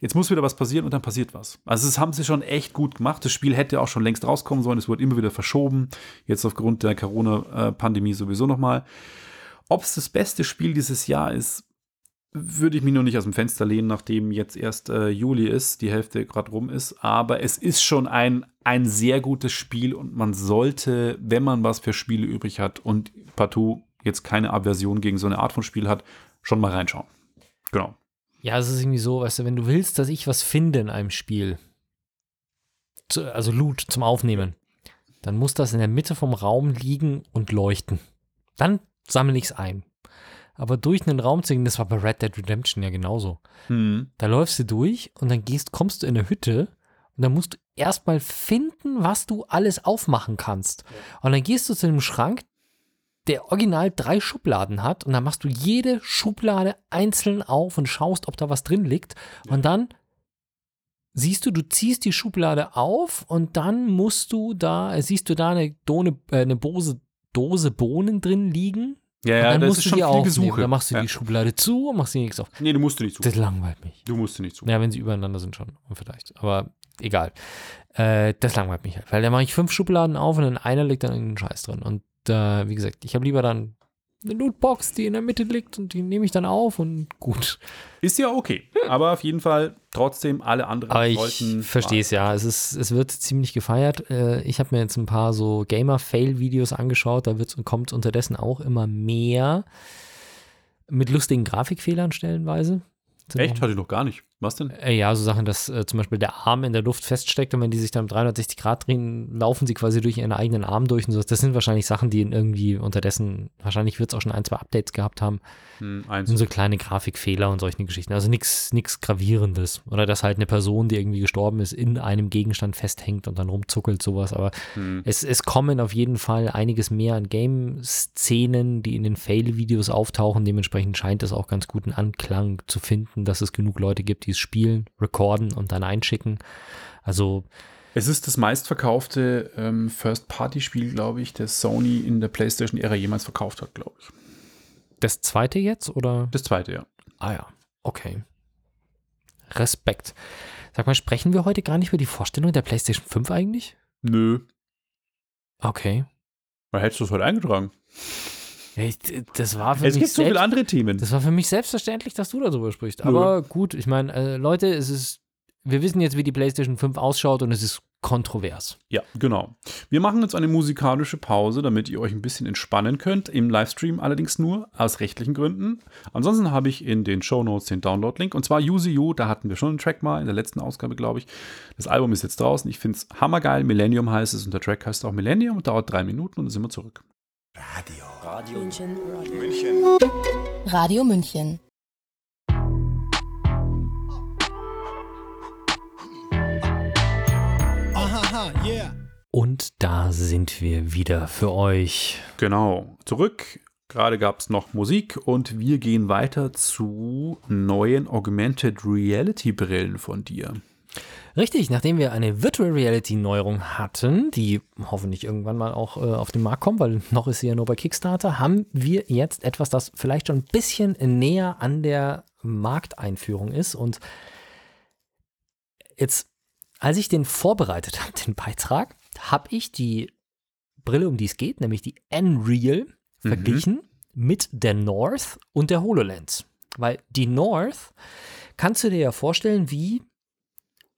jetzt muss wieder was passieren und dann passiert was. Also das haben sie schon echt gut gemacht. Das Spiel hätte auch schon längst rauskommen sollen. Es wurde immer wieder verschoben. Jetzt aufgrund der Corona-Pandemie sowieso nochmal. Ob es das beste Spiel dieses Jahr ist, würde ich mich noch nicht aus dem Fenster lehnen, nachdem jetzt erst äh, Juli ist, die Hälfte gerade rum ist. Aber es ist schon ein, ein sehr gutes Spiel und man sollte, wenn man was für Spiele übrig hat und partout jetzt keine Aversion gegen so eine Art von Spiel hat, schon mal reinschauen. Genau. Ja, es ist irgendwie so, weißt du, wenn du willst, dass ich was finde in einem Spiel, zu, also Loot zum Aufnehmen, dann muss das in der Mitte vom Raum liegen und leuchten. Dann sammle ich es ein. Aber durch einen Raum zu gehen, das war bei Red Dead Redemption ja genauso. Hm. Da läufst du durch und dann gehst, kommst du in eine Hütte und dann musst du erstmal finden, was du alles aufmachen kannst. Und dann gehst du zu einem Schrank, der original drei Schubladen hat und dann machst du jede Schublade einzeln auf und schaust, ob da was drin liegt. Und dann siehst du, du ziehst die Schublade auf und dann musst du da, äh, siehst du da eine, Done, äh, eine Bose, Dose Bohnen drin liegen. Ja, und ja, dann das musst ist du schon die aufnehmen. Gesuche. Dann machst du ja. die Schublade zu und machst die nichts auf. Nee, du musst nicht zu. Das langweilt mich. Du musst nicht zu. Ja, wenn sie übereinander sind schon, vielleicht. Aber egal. Äh, das langweilt mich halt. Weil da mache ich fünf Schubladen auf und in einer liegt dann irgendein Scheiß drin. Und äh, wie gesagt, ich habe lieber dann eine Lootbox, die in der Mitte liegt und die nehme ich dann auf und gut. Ist ja okay. Aber auf jeden Fall trotzdem alle anderen Aber ich verstehe es ja. Es, ist, es wird ziemlich gefeiert. Äh, ich habe mir jetzt ein paar so Gamer-Fail-Videos angeschaut. Da kommt unterdessen auch immer mehr mit lustigen Grafikfehlern stellenweise. Echt? Hatte ich noch gar nicht. Was denn? Äh, Ja, so Sachen, dass äh, zum Beispiel der Arm in der Luft feststeckt und wenn die sich dann um 360 Grad drehen, laufen sie quasi durch ihren eigenen Arm durch und so. Das sind wahrscheinlich Sachen, die irgendwie unterdessen, wahrscheinlich wird es auch schon ein, zwei Updates gehabt haben. Hm, eins. sind so kleine Grafikfehler und solche Geschichten. Also nichts Gravierendes. Oder dass halt eine Person, die irgendwie gestorben ist, in einem Gegenstand festhängt und dann rumzuckelt, sowas. Aber Hm. es, es kommen auf jeden Fall einiges mehr an Game-Szenen, die in den Fail-Videos auftauchen. Dementsprechend scheint es auch ganz guten Anklang zu finden, dass es genug Leute gibt, die es spielen, recorden und dann einschicken. Also Es ist das meistverkaufte ähm, First-Party-Spiel, glaube ich, das Sony in der PlayStation-Ära jemals verkauft hat, glaube ich. das zweite jetzt oder? Das zweite, ja. Ah ja, okay. Respekt. Sag mal, sprechen wir heute gar nicht über die Vorstellung der PlayStation 5 eigentlich? Nö. Okay. Weil hättest du es heute eingetragen? Ja, ich- Das war für Es mich gibt so viele andere Themen. das war für mich selbstverständlich, dass du darüber sprichst. Aber gut, ich meine, äh, Leute, es ist, wir wissen jetzt, wie die PlayStation 5 ausschaut und es ist kontrovers. Ja, genau. Wir machen jetzt eine musikalische Pause, damit ihr euch ein bisschen entspannen könnt. Im Livestream allerdings nur aus rechtlichen Gründen. Ansonsten habe ich in den Shownotes den Download-Link. Und zwar Use You, da hatten wir schon einen Track mal in der letzten Ausgabe, glaube ich. Das Album ist jetzt draußen. Ich finde es hammergeil. Millennium heißt es und der Track heißt auch Millennium und dauert drei Minuten und dann sind wir zurück. München. München. Radio München. Ahaha, yeah. Und da sind wir wieder für euch. Genau. Zurück. Gerade gab es noch Musik und wir gehen weiter zu neuen Augmented Reality Brillen von dir. Richtig, nachdem wir eine Virtual Reality Neuerung hatten, die hoffentlich irgendwann mal auch äh, auf den Markt kommt, weil noch ist sie ja nur bei Kickstarter, haben wir jetzt etwas, das vielleicht schon ein bisschen näher an der Markteinführung ist. Und jetzt, als ich den vorbereitet habe, den Beitrag, habe ich die Brille, um die es geht, nämlich die Nreal, verglichen mit der North und der HoloLens. Weil die North kannst du dir ja vorstellen wie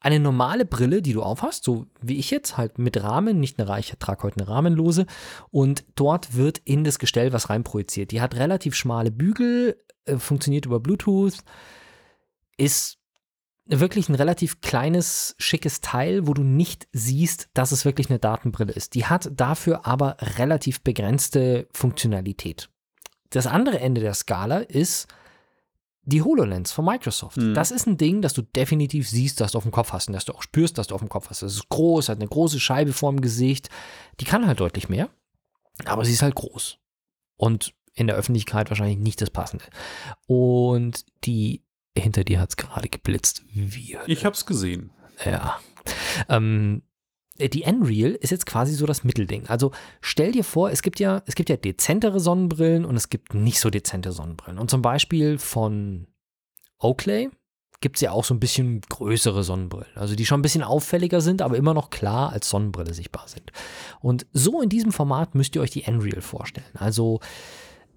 eine normale Brille, die du aufhast, so wie ich jetzt, halt mit Rahmen, nicht eine Reiche, ich trage heute eine rahmenlose und dort wird in das Gestell was reinprojiziert. Die hat relativ schmale Bügel, äh, funktioniert über Bluetooth, ist wirklich ein relativ kleines, schickes Teil, wo du nicht siehst, dass es wirklich eine Datenbrille ist. Die hat dafür aber relativ begrenzte Funktionalität. Das andere Ende der Skala ist die HoloLens von Microsoft. Mhm. Das ist ein Ding, das du definitiv siehst, dass du auf dem Kopf hast und dass du auch spürst, dass du auf dem Kopf hast. Es ist groß, hat eine große Scheibe vorm Gesicht. Die kann halt deutlich mehr, aber sie ist halt groß. Und in der Öffentlichkeit wahrscheinlich nicht das Passende. Und die hinter dir hat es gerade geblitzt. Wie? Ich habe es gesehen. Ja. Ähm, die Unreal ist jetzt quasi so das Mittelding. Also stell dir vor, es gibt ja, es gibt ja dezentere Sonnenbrillen und es gibt nicht so dezente Sonnenbrillen. Und zum Beispiel von Oakley gibt es ja auch so ein bisschen größere Sonnenbrillen. Also die schon ein bisschen auffälliger sind, aber immer noch klar als Sonnenbrille sichtbar sind. Und so in diesem Format müsst ihr euch die Unreal vorstellen. Also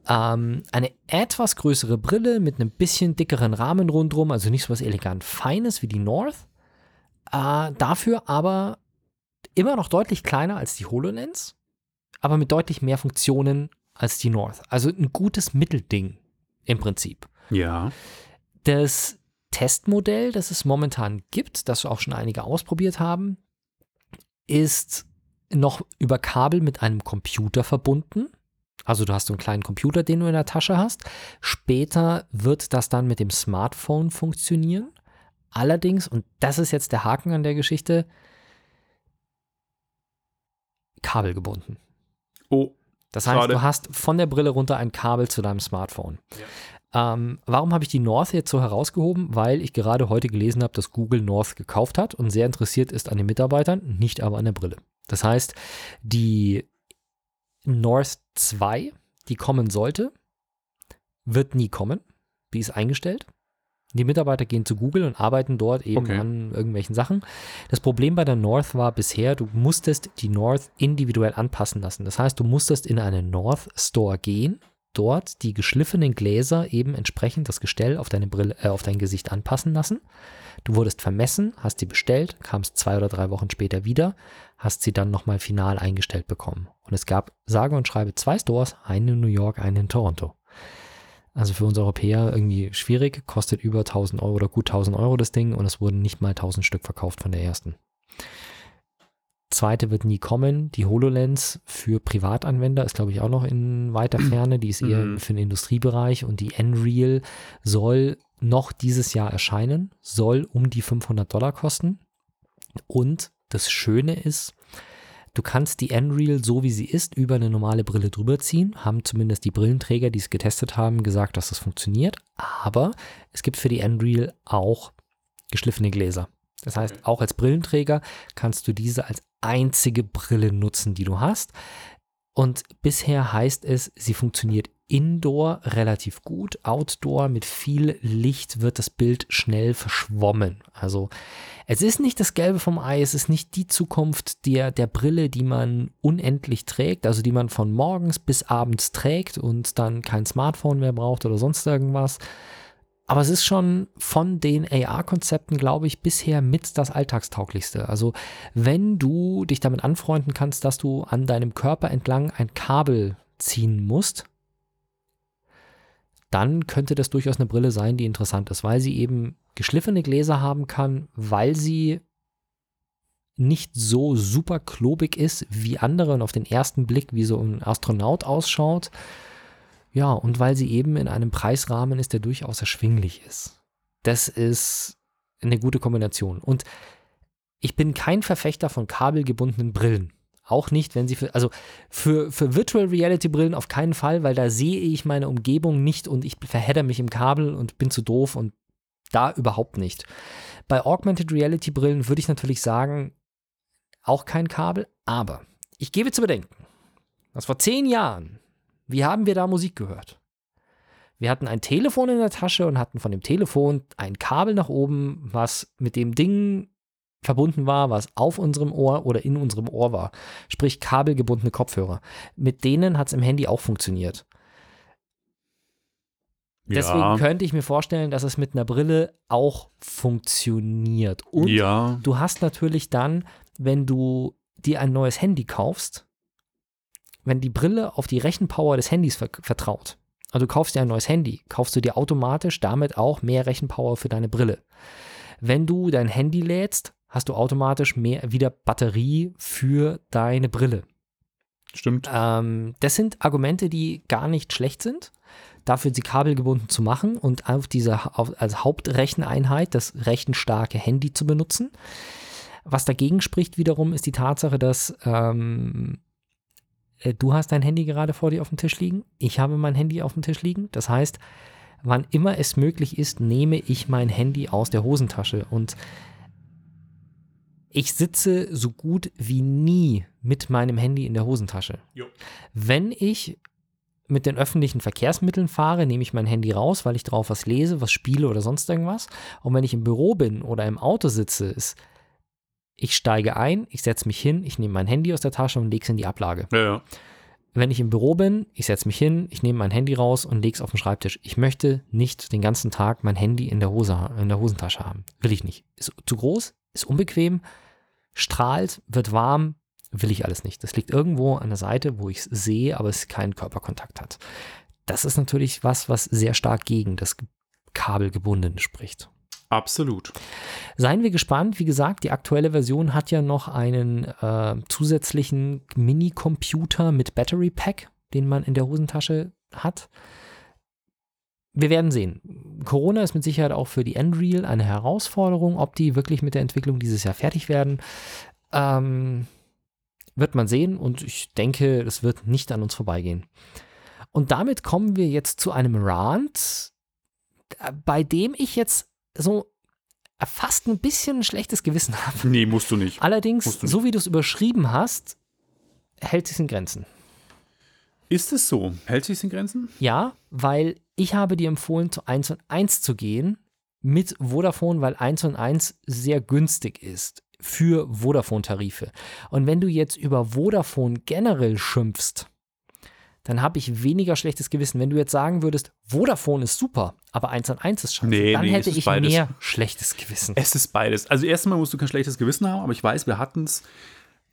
ähm, eine etwas größere Brille mit einem bisschen dickeren Rahmen rundherum, also nicht so was elegant Feines wie die North. Äh, dafür aber immer noch deutlich kleiner als die HoloLens, aber mit deutlich mehr Funktionen als die North. Also ein gutes Mittelding im Prinzip. Ja. Das Testmodell, das es momentan gibt, das auch schon einige ausprobiert haben, ist noch über Kabel mit einem Computer verbunden. Also du hast so einen kleinen Computer, den du in der Tasche hast. Später wird das dann mit dem Smartphone funktionieren. Allerdings, und das ist jetzt der Haken an der Geschichte, kabelgebunden. Oh, Das heißt, Schade. du hast von der Brille runter ein Kabel zu deinem Smartphone. Ähm, warum habe ich die North jetzt so herausgehoben? Weil ich gerade heute gelesen habe, dass Google North gekauft hat und sehr interessiert ist an den Mitarbeitern, nicht aber an der Brille. Das heißt, die North 2, die kommen sollte, wird nie kommen. Die ist eingestellt. Die Mitarbeiter gehen zu Google und arbeiten dort eben Okay. an irgendwelchen Sachen. Das Problem bei der North war bisher, du musstest die North individuell anpassen lassen. Das heißt, du musstest in einen North Store gehen, dort die geschliffenen Gläser eben entsprechend das Gestell auf deine Brille, äh, auf dein Gesicht anpassen lassen. Du wurdest vermessen, hast die bestellt, kamst zwei oder drei Wochen später wieder, hast sie dann nochmal final eingestellt bekommen. Und es gab sage und schreibe zwei Stores, einen in New York, einen in Toronto. Also für uns Europäer irgendwie schwierig, kostet über 1000 Euro oder gut 1000 Euro das Ding und es wurden nicht mal 1000 Stück verkauft von der ersten. Zweite wird nie kommen. Die HoloLens für Privatanwender ist, glaube ich, auch noch in weiter Ferne. Die ist eher Mhm. für den Industriebereich und die Nreal soll noch dieses Jahr erscheinen, soll um die 500 Dollar kosten. Und das Schöne ist, du kannst die Nreal so wie sie ist über eine normale Brille drüber ziehen. Haben zumindest die Brillenträger, die es getestet haben, gesagt, dass das funktioniert. Aber es gibt für die Nreal auch geschliffene Gläser. Das heißt, auch als Brillenträger kannst du diese als einzige Brille nutzen, die du hast. Und bisher heißt es, sie funktioniert indoor relativ gut. Outdoor mit viel Licht wird das Bild schnell verschwommen. Also es ist nicht das Gelbe vom Ei, es ist nicht die Zukunft der, der Brille, die man unendlich trägt, also die man von morgens bis abends trägt und dann kein Smartphone mehr braucht oder sonst irgendwas. Aber es ist schon von den AR-Konzepten, glaube ich, bisher mit das alltagstauglichste. Also wenn du dich damit anfreunden kannst, dass du an deinem Körper entlang ein Kabel ziehen musst, dann könnte das durchaus eine Brille sein, die interessant ist, weil sie eben geschliffene Gläser haben kann, weil sie nicht so super klobig ist wie andere und auf den ersten Blick wie so ein Astronaut ausschaut. Ja, und weil sie eben in einem Preisrahmen ist, der durchaus erschwinglich ist. Das ist eine gute Kombination. Und ich bin kein Verfechter von kabelgebundenen Brillen. Auch nicht, wenn sie für, also für, für Virtual Reality Brillen auf keinen Fall, weil da sehe ich meine Umgebung nicht und ich verhedder mich im Kabel und bin zu doof und da überhaupt nicht. Bei Augmented Reality Brillen würde ich natürlich sagen, auch kein Kabel, aber ich gebe zu bedenken, dass vor zehn Jahren, wie haben wir da Musik gehört? Wir hatten ein Telefon in der Tasche und hatten von dem Telefon ein Kabel nach oben, was mit dem Ding verbunden war, was auf unserem Ohr oder in unserem Ohr war. Sprich kabelgebundene Kopfhörer. Mit denen hat es im Handy auch funktioniert. Deswegen Ja. könnte ich mir vorstellen, dass es mit einer Brille auch funktioniert. Und ja, du hast natürlich dann, wenn du dir ein neues Handy kaufst, wenn die Brille auf die Rechenpower des Handys ver vertraut, also du kaufst dir ein neues Handy, kaufst du dir automatisch damit auch mehr Rechenpower für deine Brille. Wenn du dein Handy lädst, hast du automatisch mehr wieder Batterie für deine Brille. stimmt. Ähm, das sind Argumente, die gar nicht schlecht sind, dafür sie kabelgebunden zu machen und auf dieser auf, als Hauptrecheneinheit das rechenstarke Handy zu benutzen. Was dagegen spricht wiederum, ist die Tatsache, dass ähm, äh, du hast dein Handy gerade vor dir auf dem Tisch liegen, ich habe mein Handy auf dem Tisch liegen. Das heißt, wann immer es möglich ist, nehme ich mein Handy aus der Hosentasche und ich sitze so gut wie nie mit meinem Handy in der Hosentasche. Jo. Wenn ich mit den öffentlichen Verkehrsmitteln fahre, nehme ich mein Handy raus, weil ich drauf was lese, was spiele oder sonst irgendwas. Und wenn ich im Büro bin oder im Auto sitze, ist, ich steige ein, ich setze mich hin, ich nehme mein Handy aus der Tasche und lege es in die Ablage. Ja, ja. Wenn ich im Büro bin, ich setze mich hin, ich nehme mein Handy raus und lege es auf den Schreibtisch. Ich möchte nicht den ganzen Tag mein Handy in der, Hose, in der Hosentasche haben. Will ich nicht. Ist zu groß, ist unbequem, strahlt, wird warm, will ich alles nicht. Das liegt irgendwo an der Seite, wo ich es sehe, aber es keinen Körperkontakt hat. Das ist natürlich was, was sehr stark gegen das Kabelgebundene spricht. Absolut. Seien wir gespannt. Wie gesagt, die aktuelle Version hat ja noch einen äh, zusätzlichen Mini-Computer mit Battery Pack, den man in der Hosentasche hat. Wir werden sehen. Corona ist mit Sicherheit auch für die Unreal eine Herausforderung. Ob die wirklich mit der Entwicklung dieses Jahr fertig werden, ähm, wird man sehen. Und ich denke, es wird nicht an uns vorbeigehen. Und damit kommen wir jetzt zu einem Rant, bei dem ich jetzt so fast ein bisschen ein schlechtes Gewissen habe. Nee, musst du nicht. Allerdings, du nicht. so wie du es überschrieben hast, hält sich in Grenzen. Ist es so? Hält sich in Grenzen? Ja, weil ich habe dir empfohlen, zu 1 und 1 zu gehen mit Vodafone, weil 1 und 1 sehr günstig ist für Vodafone-Tarife. Und wenn du jetzt über Vodafone generell schimpfst, dann habe ich weniger schlechtes Gewissen. Wenn du jetzt sagen würdest, Vodafone ist super, aber 1 und 1 ist scheiße, Nee, dann nee, hätte ich beides. mehr schlechtes Gewissen. Es ist beides. Also erstmal musst du kein schlechtes Gewissen haben, aber ich weiß, wir hatten es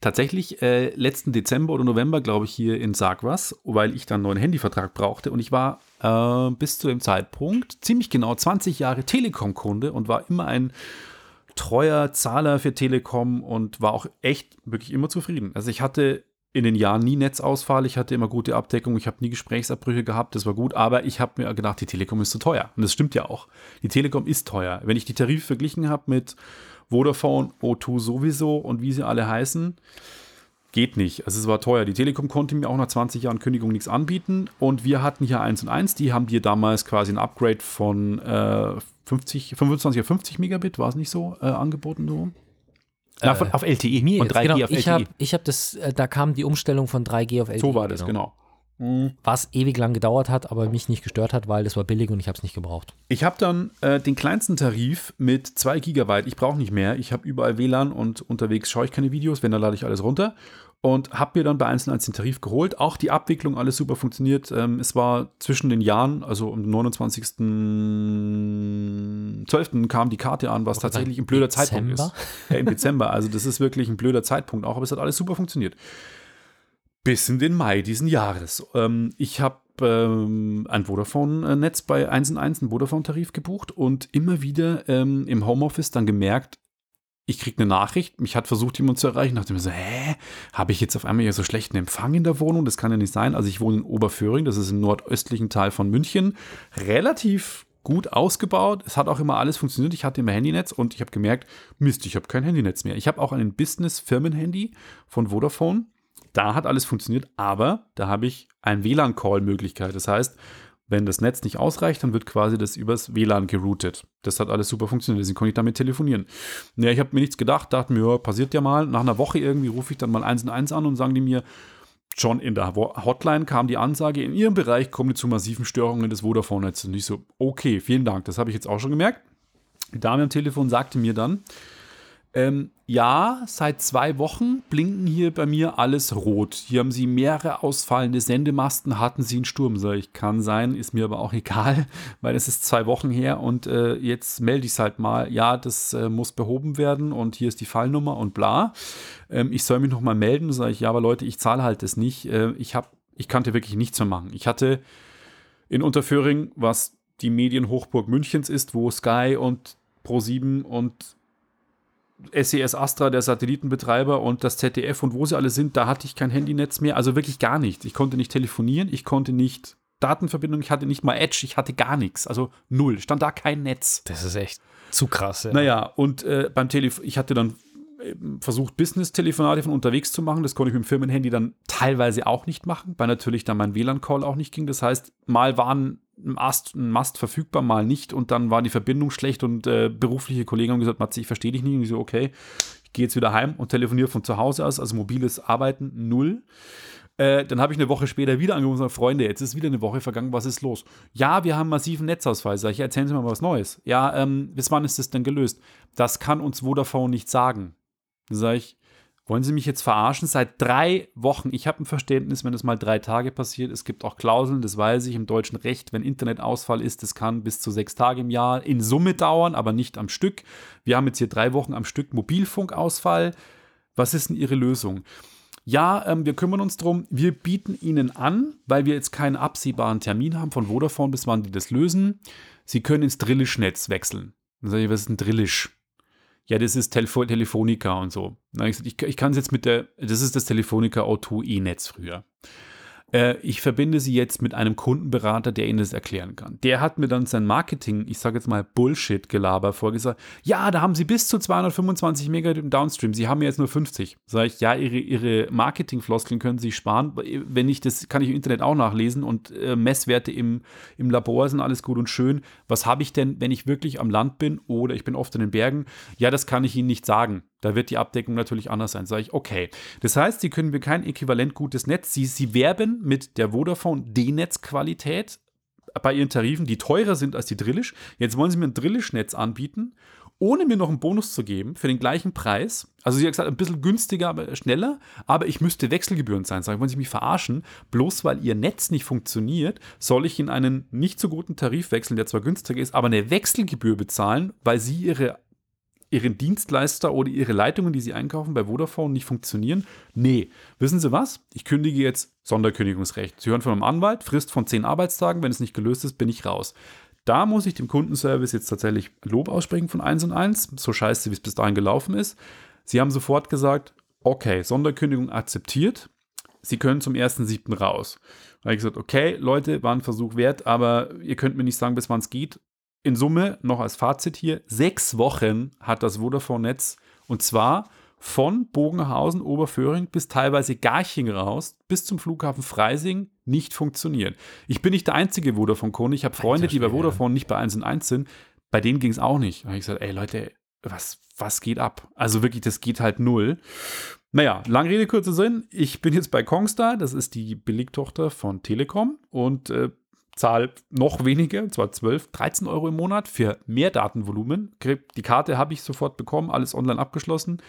tatsächlich äh, letzten Dezember oder November, glaube ich, hier in Sag was, weil ich dann einen neuen Handyvertrag brauchte und ich war äh, bis zu dem Zeitpunkt ziemlich genau 20 Jahre Telekom-Kunde und war immer ein treuer Zahler für Telekom und war auch echt wirklich immer zufrieden. Also ich hatte in den Jahren nie Netzausfall, ich hatte immer gute Abdeckung, ich habe nie Gesprächsabbrüche gehabt, das war gut, aber ich habe mir gedacht, die Telekom ist zu teuer. Und das stimmt ja auch. Die Telekom ist teuer. Wenn ich die Tarife verglichen habe mit Vodafone, O2 sowieso und wie sie alle heißen, geht nicht. Also es war teuer. Die Telekom konnte mir auch nach 20 Jahren Kündigung nichts anbieten und wir hatten hier 1 und 1, die haben dir damals quasi ein Upgrade von äh, 50, 25 auf 50 Megabit, war es nicht so, äh, angeboten so? Na, von, auf LTE Mir und jetzt, 3G genau, auf ich LTE. habe ich hab das, äh, da kam die Umstellung von 3G auf LTE. so war das, genau. Was ewig lang gedauert hat, aber mich nicht gestört hat, weil das war billig und ich habe es nicht gebraucht. Ich habe dann äh, den kleinsten Tarif mit 2 Gigabyte. Ich brauche nicht mehr. Ich habe überall WLAN und unterwegs schaue ich keine Videos. Wenn, dann lade ich alles runter. Und habe mir dann bei 1 den Tarif geholt. Auch die Abwicklung, alles super funktioniert. Ähm, es war zwischen den Jahren, also am 29.12. kam die Karte an, was tatsächlich ein blöder Zeitpunkt Dezember? ist. Ja, Im Dezember. Also das ist wirklich ein blöder Zeitpunkt auch, aber es hat alles super funktioniert. Bis in den Mai diesen Jahres. Ähm, ich habe ähm, ein Vodafone-Netz bei 1 und 1, einen Vodafone-Tarif gebucht und immer wieder ähm, im Homeoffice dann gemerkt, ich kriege eine Nachricht, mich hat versucht, jemand zu erreichen, dachte mir so, hä, habe ich jetzt auf einmal hier so schlechten Empfang in der Wohnung? Das kann ja nicht sein. Also ich wohne in Oberföhring, das ist im nordöstlichen Teil von München, relativ gut ausgebaut. Es hat auch immer alles funktioniert. Ich hatte immer Handynetz und ich habe gemerkt, Mist, ich habe kein Handynetz mehr. Ich habe auch ein Business-Firmen-Handy von Vodafone. Da hat alles funktioniert, aber da habe ich eine WLAN-Call-Möglichkeit. Das heißt, wenn das Netz nicht ausreicht, dann wird quasi das übers WLAN geroutet. Das hat alles super funktioniert, deswegen konnte ich damit telefonieren. Ja, ich habe mir nichts gedacht, dachte mir, ja, passiert ja mal. Nach einer Woche irgendwie rufe ich dann mal eins und eins an und sagen die mir, schon in der Hotline kam die Ansage, in Ihrem Bereich kommen zu massiven Störungen des Vodafone-Netzes. Und ich so, okay, vielen Dank, das habe ich jetzt auch schon gemerkt. Die Dame am Telefon sagte mir dann, ähm, ja, seit zwei Wochen blinken hier bei mir alles rot. Hier haben sie mehrere ausfallende Sendemasten, hatten sie einen Sturm. Sag ich, kann sein, ist mir aber auch egal, weil es ist zwei Wochen her und äh, jetzt melde ich es halt mal. Ja, das äh, muss behoben werden und hier ist die Fallnummer und bla. Ähm, ich soll mich nochmal melden. Sag ich, ja, aber Leute, ich zahle halt das nicht. Äh, ich, hab, ich kannte wirklich nichts mehr machen. Ich hatte in Unterföhring, was die Medienhochburg Münchens ist, wo Sky und Pro7 und SES Astra, der Satellitenbetreiber und das ZDF und wo sie alle sind, da hatte ich kein Handynetz mehr, also wirklich gar nichts. Ich konnte nicht telefonieren, ich konnte nicht Datenverbindung, ich hatte nicht mal Edge, ich hatte gar nichts, also null, stand da kein Netz. Das ist echt zu krass. Ja. Naja, und äh, beim Telefon, ich hatte dann ähm, versucht, Business-Telefonate von unterwegs zu machen. Das konnte ich mit dem Firmenhandy dann teilweise auch nicht machen, weil natürlich dann mein WLAN-Call auch nicht ging. Das heißt, mal waren Ein Mast verfügbar, mal nicht und dann war die Verbindung schlecht und äh, berufliche Kollegen haben gesagt, Matze, ich verstehe dich nicht. Und ich so, okay, ich gehe jetzt wieder heim und telefoniere von zu Hause aus, also mobiles Arbeiten null. Äh, dann habe ich eine Woche später wieder angerufen und gesagt, Freunde, jetzt ist wieder eine Woche vergangen, was ist los? Ja, wir haben massiven Netzausfall. Sag ich, erzählen Sie mal was Neues. Ja, ähm, bis wann ist das denn gelöst? Das kann uns Vodafone nicht sagen. Dann sage ich, wollen Sie mich jetzt verarschen? Seit drei Wochen. Ich habe ein Verständnis, wenn das mal drei Tage passiert. Es gibt auch Klauseln, das weiß ich im deutschen Recht. Wenn Internetausfall ist, das kann bis zu sechs Tage im Jahr in Summe dauern, aber nicht am Stück. Wir haben jetzt hier drei Wochen am Stück Mobilfunkausfall. Was ist denn Ihre Lösung? Ja, ähm, wir kümmern uns drum. Wir bieten Ihnen an, weil wir jetzt keinen absehbaren Termin haben von Vodafone, bis wann die das lösen. Sie können ins Drillisch-Netz wechseln. Dann sage ich, was ist ein Drillisch? Ja, das ist Telefo Telefonica und so. Dann ich, ich, ich kann es jetzt mit der, das ist das Telefonica O2 E-Netz früher. Äh, ich verbinde sie jetzt mit einem Kundenberater, der Ihnen das erklären kann. Der hat mir dann sein Marketing, ich sage jetzt mal Bullshit-Gelaber vorgesagt. Ja, da haben Sie bis zu 225 Megabit im Downstream. Sie haben jetzt nur 50. Sag ich, ja, Ihre, Ihre Marketing-Floskeln können Sie sparen. Wenn ich das, kann ich im Internet auch nachlesen und äh, Messwerte im, im Labor sind alles gut und schön. Was habe ich denn, wenn ich wirklich am Land bin oder ich bin oft in den Bergen? Ja, das kann ich Ihnen nicht sagen. Da wird die Abdeckung natürlich anders sein. Sage ich, okay. Das heißt, Sie können mir kein äquivalent gutes Netz. Sie, Sie werben mit der Vodafone D-Netz-Qualität bei Ihren Tarifen, die teurer sind als die Drillisch. Jetzt wollen Sie mir ein Drillisch-Netz anbieten, ohne mir noch einen Bonus zu geben für den gleichen Preis. Also Sie haben gesagt, ein bisschen günstiger, aber schneller, aber ich müsste Wechselgebühren sein. Sagen, wollen Sie mich verarschen? Bloß weil Ihr Netz nicht funktioniert, soll ich in einen nicht so guten Tarif wechseln, der zwar günstiger ist, aber eine Wechselgebühr bezahlen, weil Sie Ihre ihren Dienstleister oder ihre Leitungen, die sie einkaufen, bei Vodafone nicht funktionieren? Nee. Wissen Sie was? Ich kündige jetzt Sonderkündigungsrecht. Sie hören von einem Anwalt, Frist von zehn Arbeitstagen. Wenn es nicht gelöst ist, bin ich raus. Da muss ich dem Kundenservice jetzt tatsächlich Lob aussprechen von 1 und 1, so scheiße, wie es bis dahin gelaufen ist. Sie haben sofort gesagt, okay, Sonderkündigung akzeptiert. Sie können zum 1.7. raus. Da habe ich gesagt, okay, Leute, war ein Versuch wert, aber ihr könnt mir nicht sagen, bis wann es geht in Summe noch als Fazit hier, sechs Wochen hat das Vodafone-Netz und zwar von Bogenhausen, Oberföhring bis teilweise Garching raus, bis zum Flughafen Freising nicht funktioniert. Ich bin nicht der einzige Vodafone-Kunde. Ich habe Freunde, die bei Vodafone nicht bei 1 und 1 sind. Bei denen ging es auch nicht. Da habe ich gesagt, ey Leute, was, was geht ab? Also wirklich, das geht halt null. Naja, lange Rede, kurzer Sinn. Ich bin jetzt bei Kongstar, das ist die Billigtochter von Telekom und äh, zahle noch weniger, und zwar 12, 13 Euro im Monat für mehr Datenvolumen. Die Karte habe ich sofort bekommen, alles online abgeschlossen.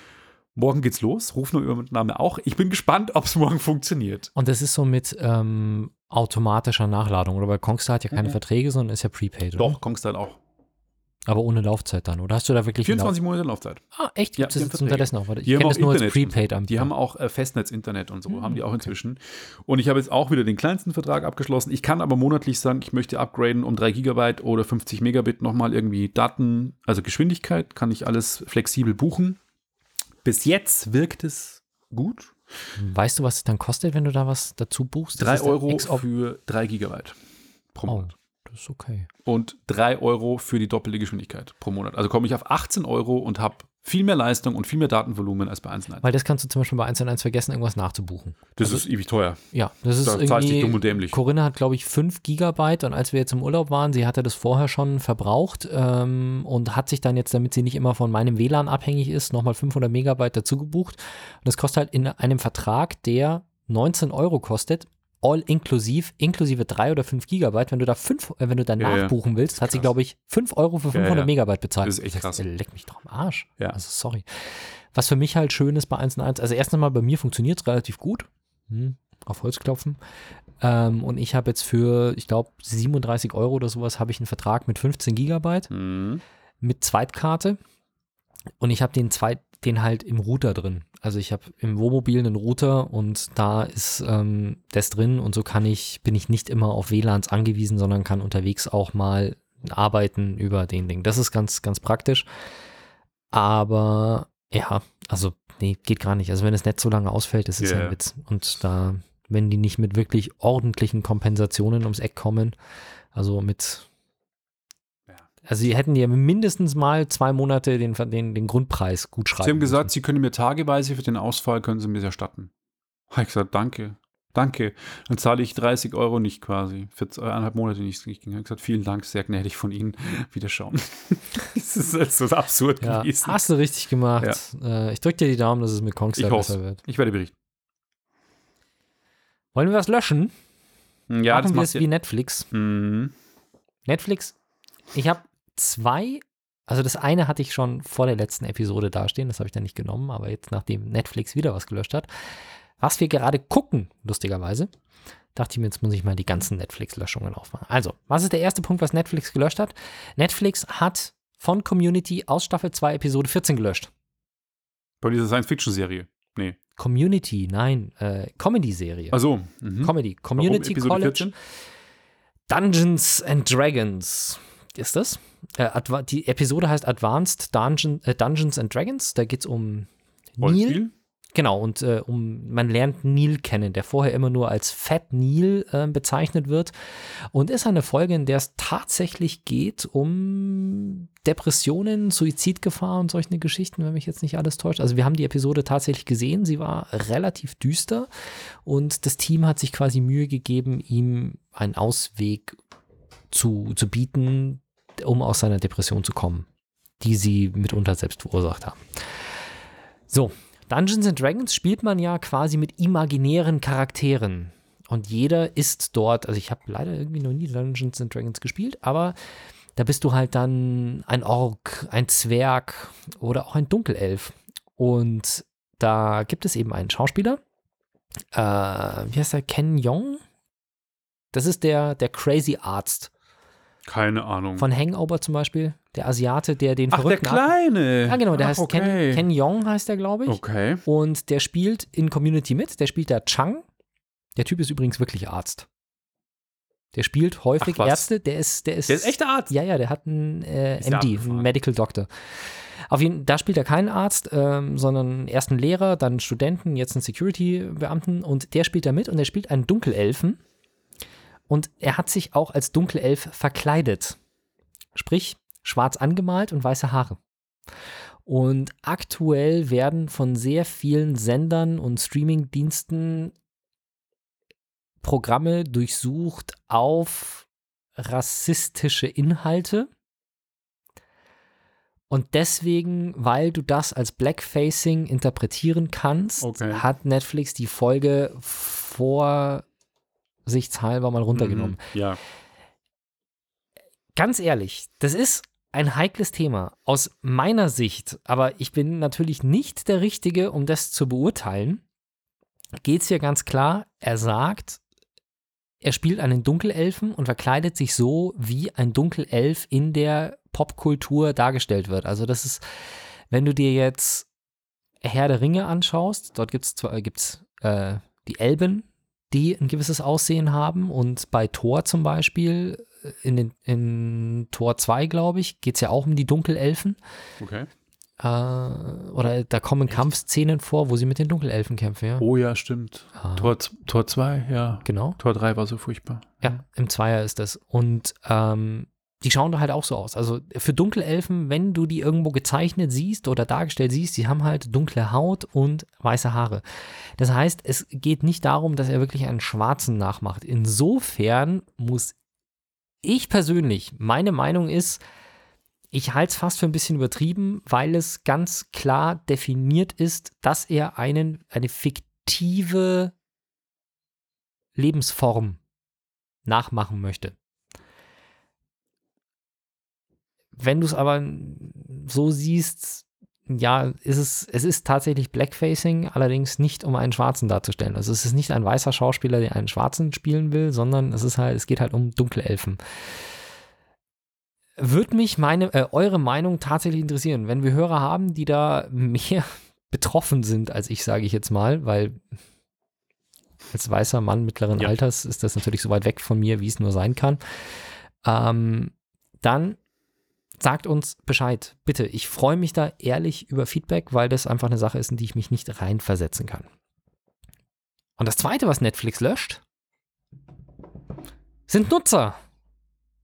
Morgen geht's los, Rufnummer auch. Ich bin gespannt, ob es morgen funktioniert. Und das ist so mit ähm, automatischer Nachladung, oder? Weil Kongstar hat ja keine mhm. Verträge, sondern ist ja prepaid, oder? Doch, Kongstar auch. Aber ohne Laufzeit dann, oder hast du da wirklich 24 Monate Laufzeit. Ah, echt? Gibt ja, es unterdessen auch? Ich kenne das nur Internet als Prepaid am Die haben auch äh, Festnetz-Internet und so, mhm, haben die auch inzwischen. Und ich habe jetzt auch wieder den kleinsten Vertrag abgeschlossen. Ich kann aber monatlich sagen, ich möchte upgraden um 3 Gigabyte oder 50 Megabit nochmal irgendwie Daten, also Geschwindigkeit, kann ich alles flexibel buchen. Bis jetzt wirkt es gut. Weißt du, was es dann kostet, wenn du da was dazu buchst? 3 Euro für 3 Gigabyte pro Monat. Oh. Das ist okay. Und 3 Euro für die doppelte Geschwindigkeit pro Monat. Also komme ich auf 18 Euro und habe viel mehr Leistung und viel mehr Datenvolumen als bei 1 Weil das kannst du zum Beispiel bei 1 vergessen, irgendwas nachzubuchen. Das also, ist ewig teuer. Ja, das ist da irgendwie, dumm und dämlich. Corinna hat, glaube ich, 5 Gigabyte und als wir jetzt im Urlaub waren, sie hatte das vorher schon verbraucht ähm, und hat sich dann jetzt, damit sie nicht immer von meinem WLAN abhängig ist, nochmal 500 Megabyte dazu gebucht. Und das kostet halt in einem Vertrag, der 19 Euro kostet, all inklusiv, inklusive 3 oder 5 Gigabyte. Wenn du da fünf, äh, wenn du da ja, nachbuchen ja. willst, hat sie, glaube ich, 5 Euro für 500 ja, Megabyte bezahlt. Das ist echt krass. Leck mich doch am Arsch. Ja. Also sorry. was für mich halt schön ist bei 1 und 1, also erst einmal bei mir funktioniert es relativ gut. Hm, auf Holz klopfen. Ähm, und ich habe jetzt für, ich glaube, 37 Euro oder sowas habe ich einen Vertrag mit 15 Gigabyte Mhm. mit Zweitkarte. Und ich habe den Zweit, den halt im Router drin. Also ich habe im Wohnmobil einen Router und da ist ähm, das drin und so kann ich, bin ich nicht immer auf WLANs angewiesen, sondern kann unterwegs auch mal arbeiten über den Ding. Das ist ganz, ganz praktisch. Aber ja, also nee, geht gar nicht. Also wenn das Netz so lange ausfällt, ist es ja. ein Witz. Und da, wenn die nicht mit wirklich ordentlichen Kompensationen ums Eck kommen, also mit. Also sie hätten dir mindestens mal zwei Monate den, den, den Grundpreis gut schreiben Sie haben gesagt, müssen. Sie können mir tageweise für den Ausfall, können Sie mir erstatten. Habe ich gesagt, danke, danke. Dann zahle ich 30 Euro nicht quasi, für z- eineinhalb Monate nicht. Ich habe gesagt, vielen Dank, sehr gnädig von Ihnen. Wiederschauen. das ist halt so absurd ja, gewesen. hast du richtig gemacht. Äh, ich drücke dir die Daumen, dass es mit Kongstar besser wird. Ich werde berichten. Wollen wir was löschen? Ja, Machen das wir es wie Netflix. Mhm. Netflix, ich habe zwei, also das eine hatte ich schon vor der letzten Episode dastehen, das habe ich dann nicht genommen, aber jetzt nachdem Netflix wieder was gelöscht hat, was wir gerade gucken, lustigerweise, dachte ich mir, jetzt muss ich mal die ganzen Netflix-Löschungen aufmachen. Also, was ist der erste Punkt, was Netflix gelöscht hat? Netflix hat von Community aus Staffel 2 Episode 14 gelöscht. Bei dieser Science-Fiction-Serie. Nee. Community, nein, äh, Comedy-Serie. Achso. Mhm. Comedy, Warum Community Episode College 14? Dungeons and Dragons. Ist das? Äh, die Episode heißt Advanced Dungeon, äh, Dungeons and Dragons. Da geht es um Neil. Rollenspiel? Genau, und äh, um, man lernt Neil kennen, der vorher immer nur als Fat Neil äh, bezeichnet wird. Und ist eine Folge, in der es tatsächlich geht um Depressionen, Suizidgefahr und solche Geschichten, wenn mich jetzt nicht alles täuscht. Also wir haben die Episode tatsächlich gesehen, sie war relativ düster und das Team hat sich quasi Mühe gegeben, ihm einen Ausweg zu, zu bieten, um aus seiner Depression zu kommen, die sie mitunter selbst verursacht haben. So, Dungeons and Dragons spielt man ja quasi mit imaginären Charakteren. Und jeder ist dort, also ich habe leider irgendwie noch nie Dungeons and Dragons gespielt, aber da bist du halt dann ein Ork, ein Zwerg oder auch ein Dunkelelf. Und da gibt es eben einen Schauspieler, äh, wie heißt der, Ken Yong? Das ist der, der Crazy Arzt Keine Ahnung. von Hangover zum Beispiel, der Asiate, der den Ach, der verrückten Arzt- Kleine. Ja, genau, der Ach, heißt okay. Ken, Ken Yong, heißt der, glaube ich. Okay. Und der spielt in Community mit. Der spielt da Chang. Der Typ ist übrigens wirklich Arzt. Der spielt häufig Ach? Ärzte. Der ist, der ist. Der ist echter Arzt. Ja, ja, der hat einen äh, der MD, einen. Medical Doctor. Auf jeden da spielt er keinen Arzt, ähm, sondern erst einen Lehrer, dann einen Studenten, jetzt einen Security-Beamten und der spielt da mit und er spielt einen Dunkelelfen. Und er hat sich auch als Dunkelelf verkleidet. Sprich, schwarz angemalt und weiße Haare. Und aktuell werden von sehr vielen Sendern und Streamingdiensten Programme durchsucht auf rassistische Inhalte. Und deswegen, weil du das als Blackfacing interpretieren kannst, Okay. hat Netflix die Folge vorsichtshalber mal runtergenommen. Mhm. Ja. Ganz ehrlich, das ist ein heikles Thema aus meiner Sicht, aber ich bin natürlich nicht der Richtige, um das zu beurteilen. Geht es hier ganz klar, er sagt, er spielt einen Dunkelelfen und verkleidet sich so, wie ein Dunkelelf in der Popkultur dargestellt wird. Also das ist, wenn du dir jetzt Herr der Ringe anschaust, dort gibt es gibt's, äh, die Elben, die ein gewisses Aussehen haben und bei Thor zum Beispiel, äh, in, den, in Tor 2, glaube ich, geht es ja auch um die Dunkelelfen. Okay. Äh, oder da kommen Kampfszenen vor, wo sie mit den Dunkelelfen kämpfen, ja. Oh ja, stimmt. Ah, Tor, Tor 2, ja. Genau. Tor 3 war so furchtbar. Ja, im Zweier ist das. Und ähm, die schauen da halt auch so aus. Also für Dunkelelfen, wenn du die irgendwo gezeichnet siehst oder dargestellt siehst, die haben halt dunkle Haut und weiße Haare. Das heißt, es geht nicht darum, dass er wirklich einen Schwarzen nachmacht. Insofern muss ich persönlich, meine Meinung ist, ich halte es fast für ein bisschen übertrieben, weil es ganz klar definiert ist, dass er einen, eine fiktive Lebensform nachmachen möchte. Wenn du es aber so siehst, ja, ist es, es ist tatsächlich Blackfacing, allerdings nicht um einen Schwarzen darzustellen. Also es ist nicht ein weißer Schauspieler, der einen Schwarzen spielen will, sondern es ist halt, es geht halt um dunkle Elfen. Würde mich meine, äh, eure Meinung tatsächlich interessieren, wenn wir Hörer haben, die da mehr betroffen sind als ich, sage ich jetzt mal, weil als weißer Mann mittleren Ja. Alters ist das natürlich so weit weg von mir, wie es nur sein kann. Ähm, dann sagt uns Bescheid, bitte. Ich freue mich da ehrlich über Feedback, weil das einfach eine Sache ist, in die ich mich nicht reinversetzen kann. Und das Zweite, was Netflix löscht, sind Nutzer.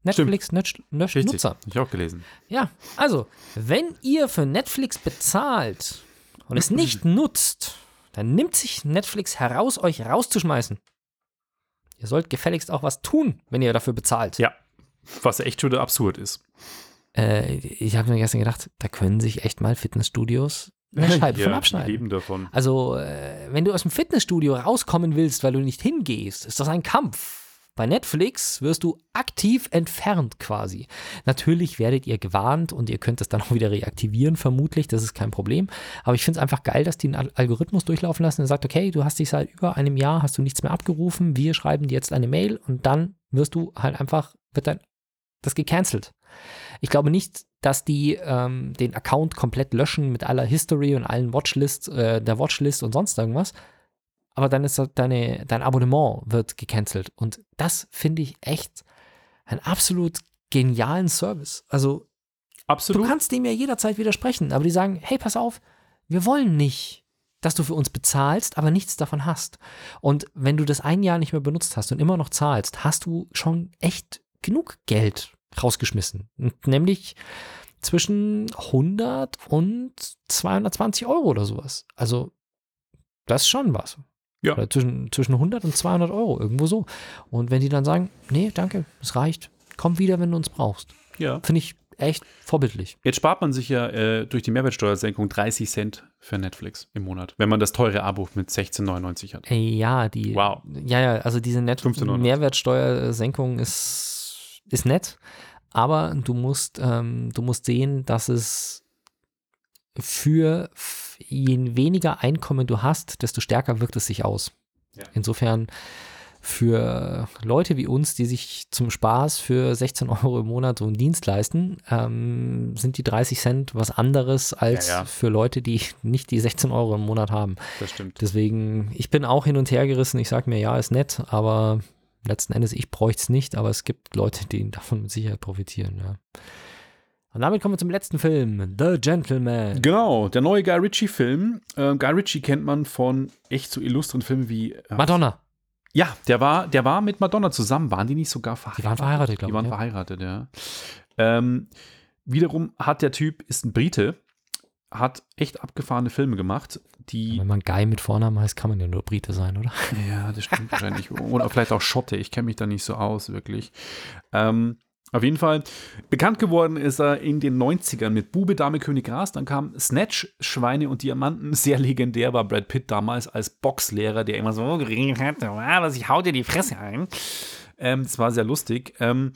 Netflix löscht. Nutzer. Hab ich auch gelesen. Ja, also, wenn ihr für Netflix bezahlt und es nicht nutzt, dann nimmt sich Netflix heraus, euch rauszuschmeißen. Ihr sollt gefälligst auch was tun, wenn ihr dafür bezahlt. Ja. Was echt schon absurd ist. Äh, ich habe mir gestern gedacht, da können sich echt mal Fitnessstudios eine Scheibe ja, von abschneiden. leben davon. Also, äh, wenn du aus dem Fitnessstudio rauskommen willst, weil du nicht hingehst, ist das ein Kampf. Bei Netflix wirst du aktiv entfernt quasi. Natürlich werdet ihr gewarnt und ihr könnt es dann auch wieder reaktivieren, vermutlich, das ist kein Problem. Aber ich finde es einfach geil, dass die einen Al- Algorithmus durchlaufen lassen und sagt, okay, du hast dich seit über einem Jahr, hast du nichts mehr abgerufen, wir schreiben dir jetzt eine Mail und dann wirst du halt einfach, wird dann das gecancelt. Ich glaube nicht, dass die ähm, den Account komplett löschen mit aller History und allen Watchlist, äh, der Watchlist und sonst irgendwas. Aber dann ist deine, dein Abonnement wird gecancelt. Und das finde ich echt einen absolut genialen Service. Also Absolut. du kannst dem ja jederzeit widersprechen, aber die sagen, hey, pass auf, wir wollen nicht, dass du für uns bezahlst, aber nichts davon hast. Und wenn du das ein Jahr nicht mehr benutzt hast und immer noch zahlst, hast du schon echt genug Geld rausgeschmissen. Und nämlich zwischen 100 und 220 Euro oder sowas. Also das ist schon was. Ja. Oder zwischen, zwischen 100 und 200 Euro, irgendwo so. Und wenn die dann sagen, nee, danke, es reicht, komm wieder, wenn du uns brauchst. ja. Finde ich echt vorbildlich. Jetzt spart man sich ja äh, durch die Mehrwertsteuersenkung 30 Cent für Netflix im Monat, wenn man das teure Abo mit 16,99 hat. Ja, die. Wow. Ja, ja, also diese Net 15,99. Mehrwertsteuersenkung ist, ist nett, aber du musst, ähm, du musst sehen, dass es für je weniger Einkommen du hast, desto stärker wirkt es sich aus. Ja. Insofern für Leute wie uns, die sich zum Spaß für 16 Euro im Monat so einen Dienst leisten, ähm, sind die 30 Cent was anderes als Ja, ja. für Leute, die nicht die 16 Euro im Monat haben. Das stimmt. Deswegen, ich bin auch hin und her gerissen. Ich sage mir, ja, ist nett, aber letzten Endes, ich bräuchte es nicht, aber es gibt Leute, die davon mit Sicherheit profitieren, ja. Und damit kommen wir zum letzten Film, The Gentleman. Genau, der neue Guy Ritchie-Film. Ähm, Guy Ritchie kennt man von echt so illustren Filmen wie. Äh, Madonna. Ja, der war, der war mit Madonna zusammen. Waren die nicht sogar verheiratet? Die waren verheiratet, glaube Die waren ich, ja. verheiratet, ja. Ähm, wiederum hat der Typ, ist ein Brite, hat echt abgefahrene Filme gemacht, die. Wenn man Guy mit Vornamen heißt, kann man ja nur Brite sein, oder? Ja, das stimmt wahrscheinlich. Oder vielleicht auch Schotte. Ich kenne mich da nicht so aus, wirklich. Ähm, auf jeden Fall. Bekannt geworden ist er in den 90ern mit Bube, Dame, König, Gras. Dann kam Snatch, Schweine und Diamanten. Sehr legendär war Brad Pitt damals als Boxlehrer, der immer so geredet hat. "Ah, Was, ich hau dir die Fresse ein. Ähm, das war sehr lustig. Ähm,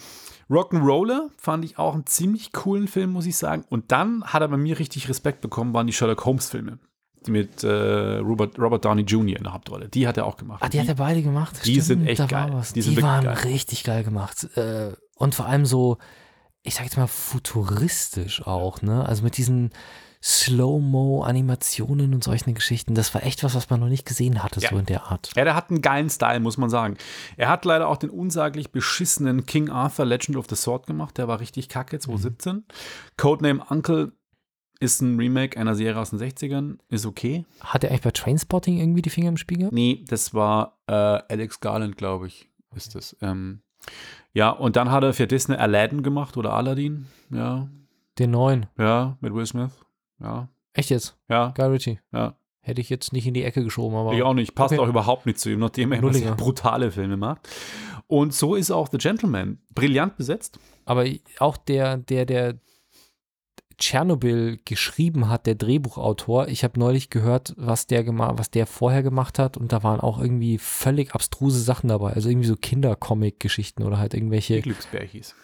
Rock'n'Roller fand ich auch einen ziemlich coolen Film, muss ich sagen. Und dann hat er bei mir richtig Respekt bekommen, waren die Sherlock Holmes-Filme. Die mit äh, Robert, Robert Downey Jr. in der Hauptrolle. Die hat er auch gemacht. Ah, die hat er beide gemacht. die sind echt geil. Was. Die Die, waren geil. richtig geil gemacht. Äh, und vor allem so, ich sag jetzt mal, futuristisch auch, ne? Also mit diesen Slow-Mo-Animationen und solchen Geschichten. Das war echt was, was man noch nicht gesehen hatte, Ja. so in der Art. Ja, der hat einen geilen Style, muss man sagen. Er hat leider auch den unsaglich beschissenen King Arthur Legend of the Sword gemacht. Der war richtig kacke, 2017. Codename Uncle ist ein Remake einer Serie aus den 60ern. Ist okay. Hat er eigentlich bei Trainspotting irgendwie die Finger im Spiel gehabt? Nee, das war äh, Alex Garland, glaube ich, ist das. Ähm, ja, und dann hat er für Disney Aladdin gemacht oder Aladdin. Ja, Den neuen. ja, mit Will Smith. Ja, Echt jetzt? ja, Guy Ritchie. ja. Hätte ich jetzt nicht in die Ecke geschoben, aber. Ich auch nicht. Passt Okay. auch überhaupt nicht zu ihm, nachdem er immer brutale Filme macht. Und so ist auch The Gentleman brillant besetzt. Aber auch der, der, der Tschernobyl geschrieben hat, der Drehbuchautor, ich habe neulich gehört, was der gemacht, was der vorher gemacht hat, und da waren auch irgendwie völlig abstruse Sachen dabei. Also irgendwie so Kindercomic-Geschichten oder halt Die irgendwelche. Glücksbärchis.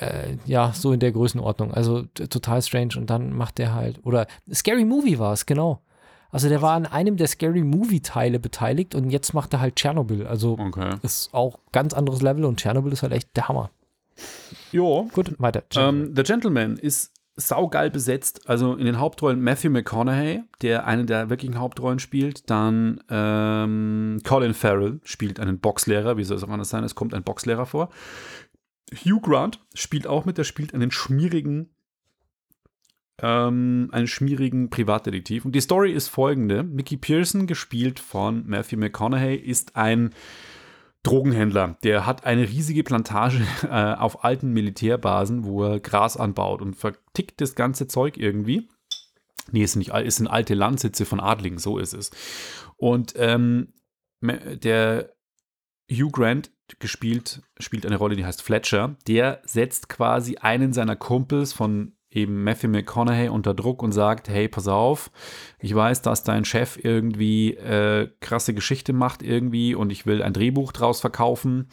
Äh, ja, so in der Größenordnung. Also total strange. Und dann macht der halt, oder Scary Movie war es, genau. Also der war an einem der Scary Movie-Teile beteiligt und jetzt macht er halt Tschernobyl. Also Okay. ist auch ganz anderes Level und Tschernobyl ist halt echt der Hammer. Jo. Gut, weiter. Tschernobyl. Ähm, The Gentleman ist saugeil besetzt. Also in den Hauptrollen Matthew McConaughey, der eine der wirklichen Hauptrollen spielt. Dann ähm, Colin Farrell spielt einen Boxlehrer. Wie soll es auch anders sein? Es kommt ein Boxlehrer vor. Hugh Grant spielt auch mit. Der spielt einen schmierigen ähm, einen schmierigen Privatdetektiv. Und die Story ist folgende. Mickey Pearson, gespielt von Matthew McConaughey, ist ein Drogenhändler. Der hat eine riesige Plantage äh, auf alten Militärbasen, wo er Gras anbaut und vertickt das ganze Zeug irgendwie. Nee, es sind, sind alte Landsitze von Adligen, so ist es. Und ähm, der Hugh Grant gespielt, spielt eine Rolle, die heißt Fletcher. Der setzt quasi einen seiner Kumpels von eben Matthew McConaughey unter Druck und sagt, hey, pass auf, ich weiß, dass dein Chef irgendwie äh, krasse Geschichte macht irgendwie und ich will ein Drehbuch draus verkaufen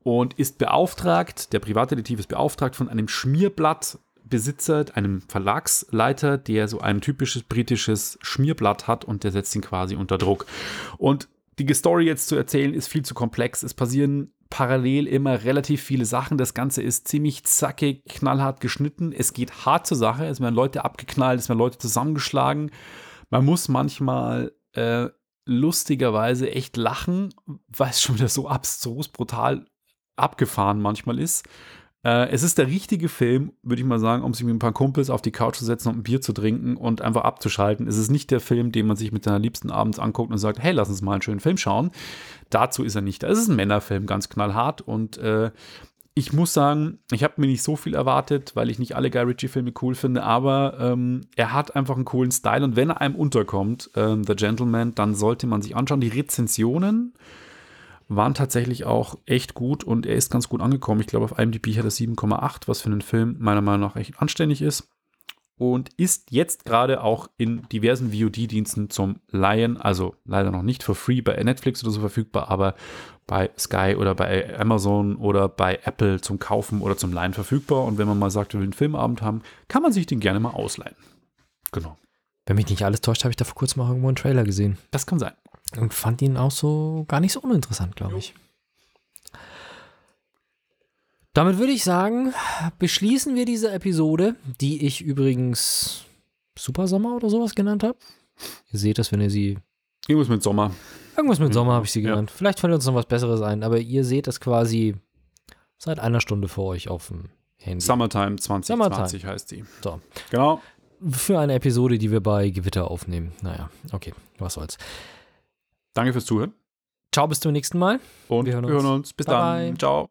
und ist beauftragt, der Privatdetektiv ist beauftragt von einem Schmierblattbesitzer, einem Verlagsleiter, der so ein typisches britisches Schmierblatt hat und der setzt ihn quasi unter Druck. Und die Story jetzt zu erzählen ist viel zu komplex. Es passieren parallel immer relativ viele Sachen. Das Ganze ist ziemlich zackig, knallhart geschnitten. Es geht hart zur Sache. Es werden Leute abgeknallt, es werden Leute zusammengeschlagen. Man muss manchmal äh, lustigerweise echt lachen, weil es schon wieder so abstrus, brutal abgefahren manchmal ist. Äh, es ist der richtige Film, würde ich mal sagen, um sich mit ein paar Kumpels auf die Couch zu setzen und ein Bier zu trinken und einfach abzuschalten. Es ist nicht der Film, den man sich mit seiner Liebsten abends anguckt und sagt, hey, lass uns mal einen schönen Film schauen. Dazu ist er nicht. Es ist ein Männerfilm, ganz knallhart und äh, ich muss sagen, ich habe mir nicht so viel erwartet, weil ich nicht alle Guy Ritchie-Filme cool finde, aber ähm, er hat einfach einen coolen Style und wenn er einem unterkommt, ähm, The Gentleman, dann sollte man sich anschauen. Die Rezensionen waren tatsächlich auch echt gut und er ist ganz gut angekommen. Ich glaube, auf IMDb hat er 7,8, was für einen Film meiner Meinung nach echt anständig ist. Und ist jetzt gerade auch in diversen VOD-Diensten zum Leihen, also leider noch nicht for free bei Netflix oder so verfügbar, aber bei Sky oder bei Amazon oder bei Apple zum Kaufen oder zum Leihen verfügbar. Und wenn man mal sagt, wir will einen Filmabend haben, kann man sich den gerne mal ausleihen. Genau. Wenn mich nicht alles täuscht, habe ich da vor kurzem auch irgendwo einen Trailer gesehen. Das kann sein. Und fand ihn auch so gar nicht so uninteressant, glaube ich. Damit würde ich sagen, beschließen wir diese Episode, die ich übrigens Super Sommer oder sowas genannt habe. Ihr seht das, wenn ihr sie. Irgendwas mit Sommer. Irgendwas mit Sommer habe ich sie Ja. genannt. Vielleicht fällt uns noch was Besseres ein, aber ihr seht das quasi seit einer Stunde vor euch auf dem Handy. Summertime 2020 Summertime. heißt die. So. Genau. Für eine Episode, die wir bei Gewitter aufnehmen. Naja, okay, was soll's. Danke fürs Zuhören. Ciao, bis zum nächsten Mal. Und Wir hören wir hören uns. uns. Bis Bye, dann. bye. Ciao.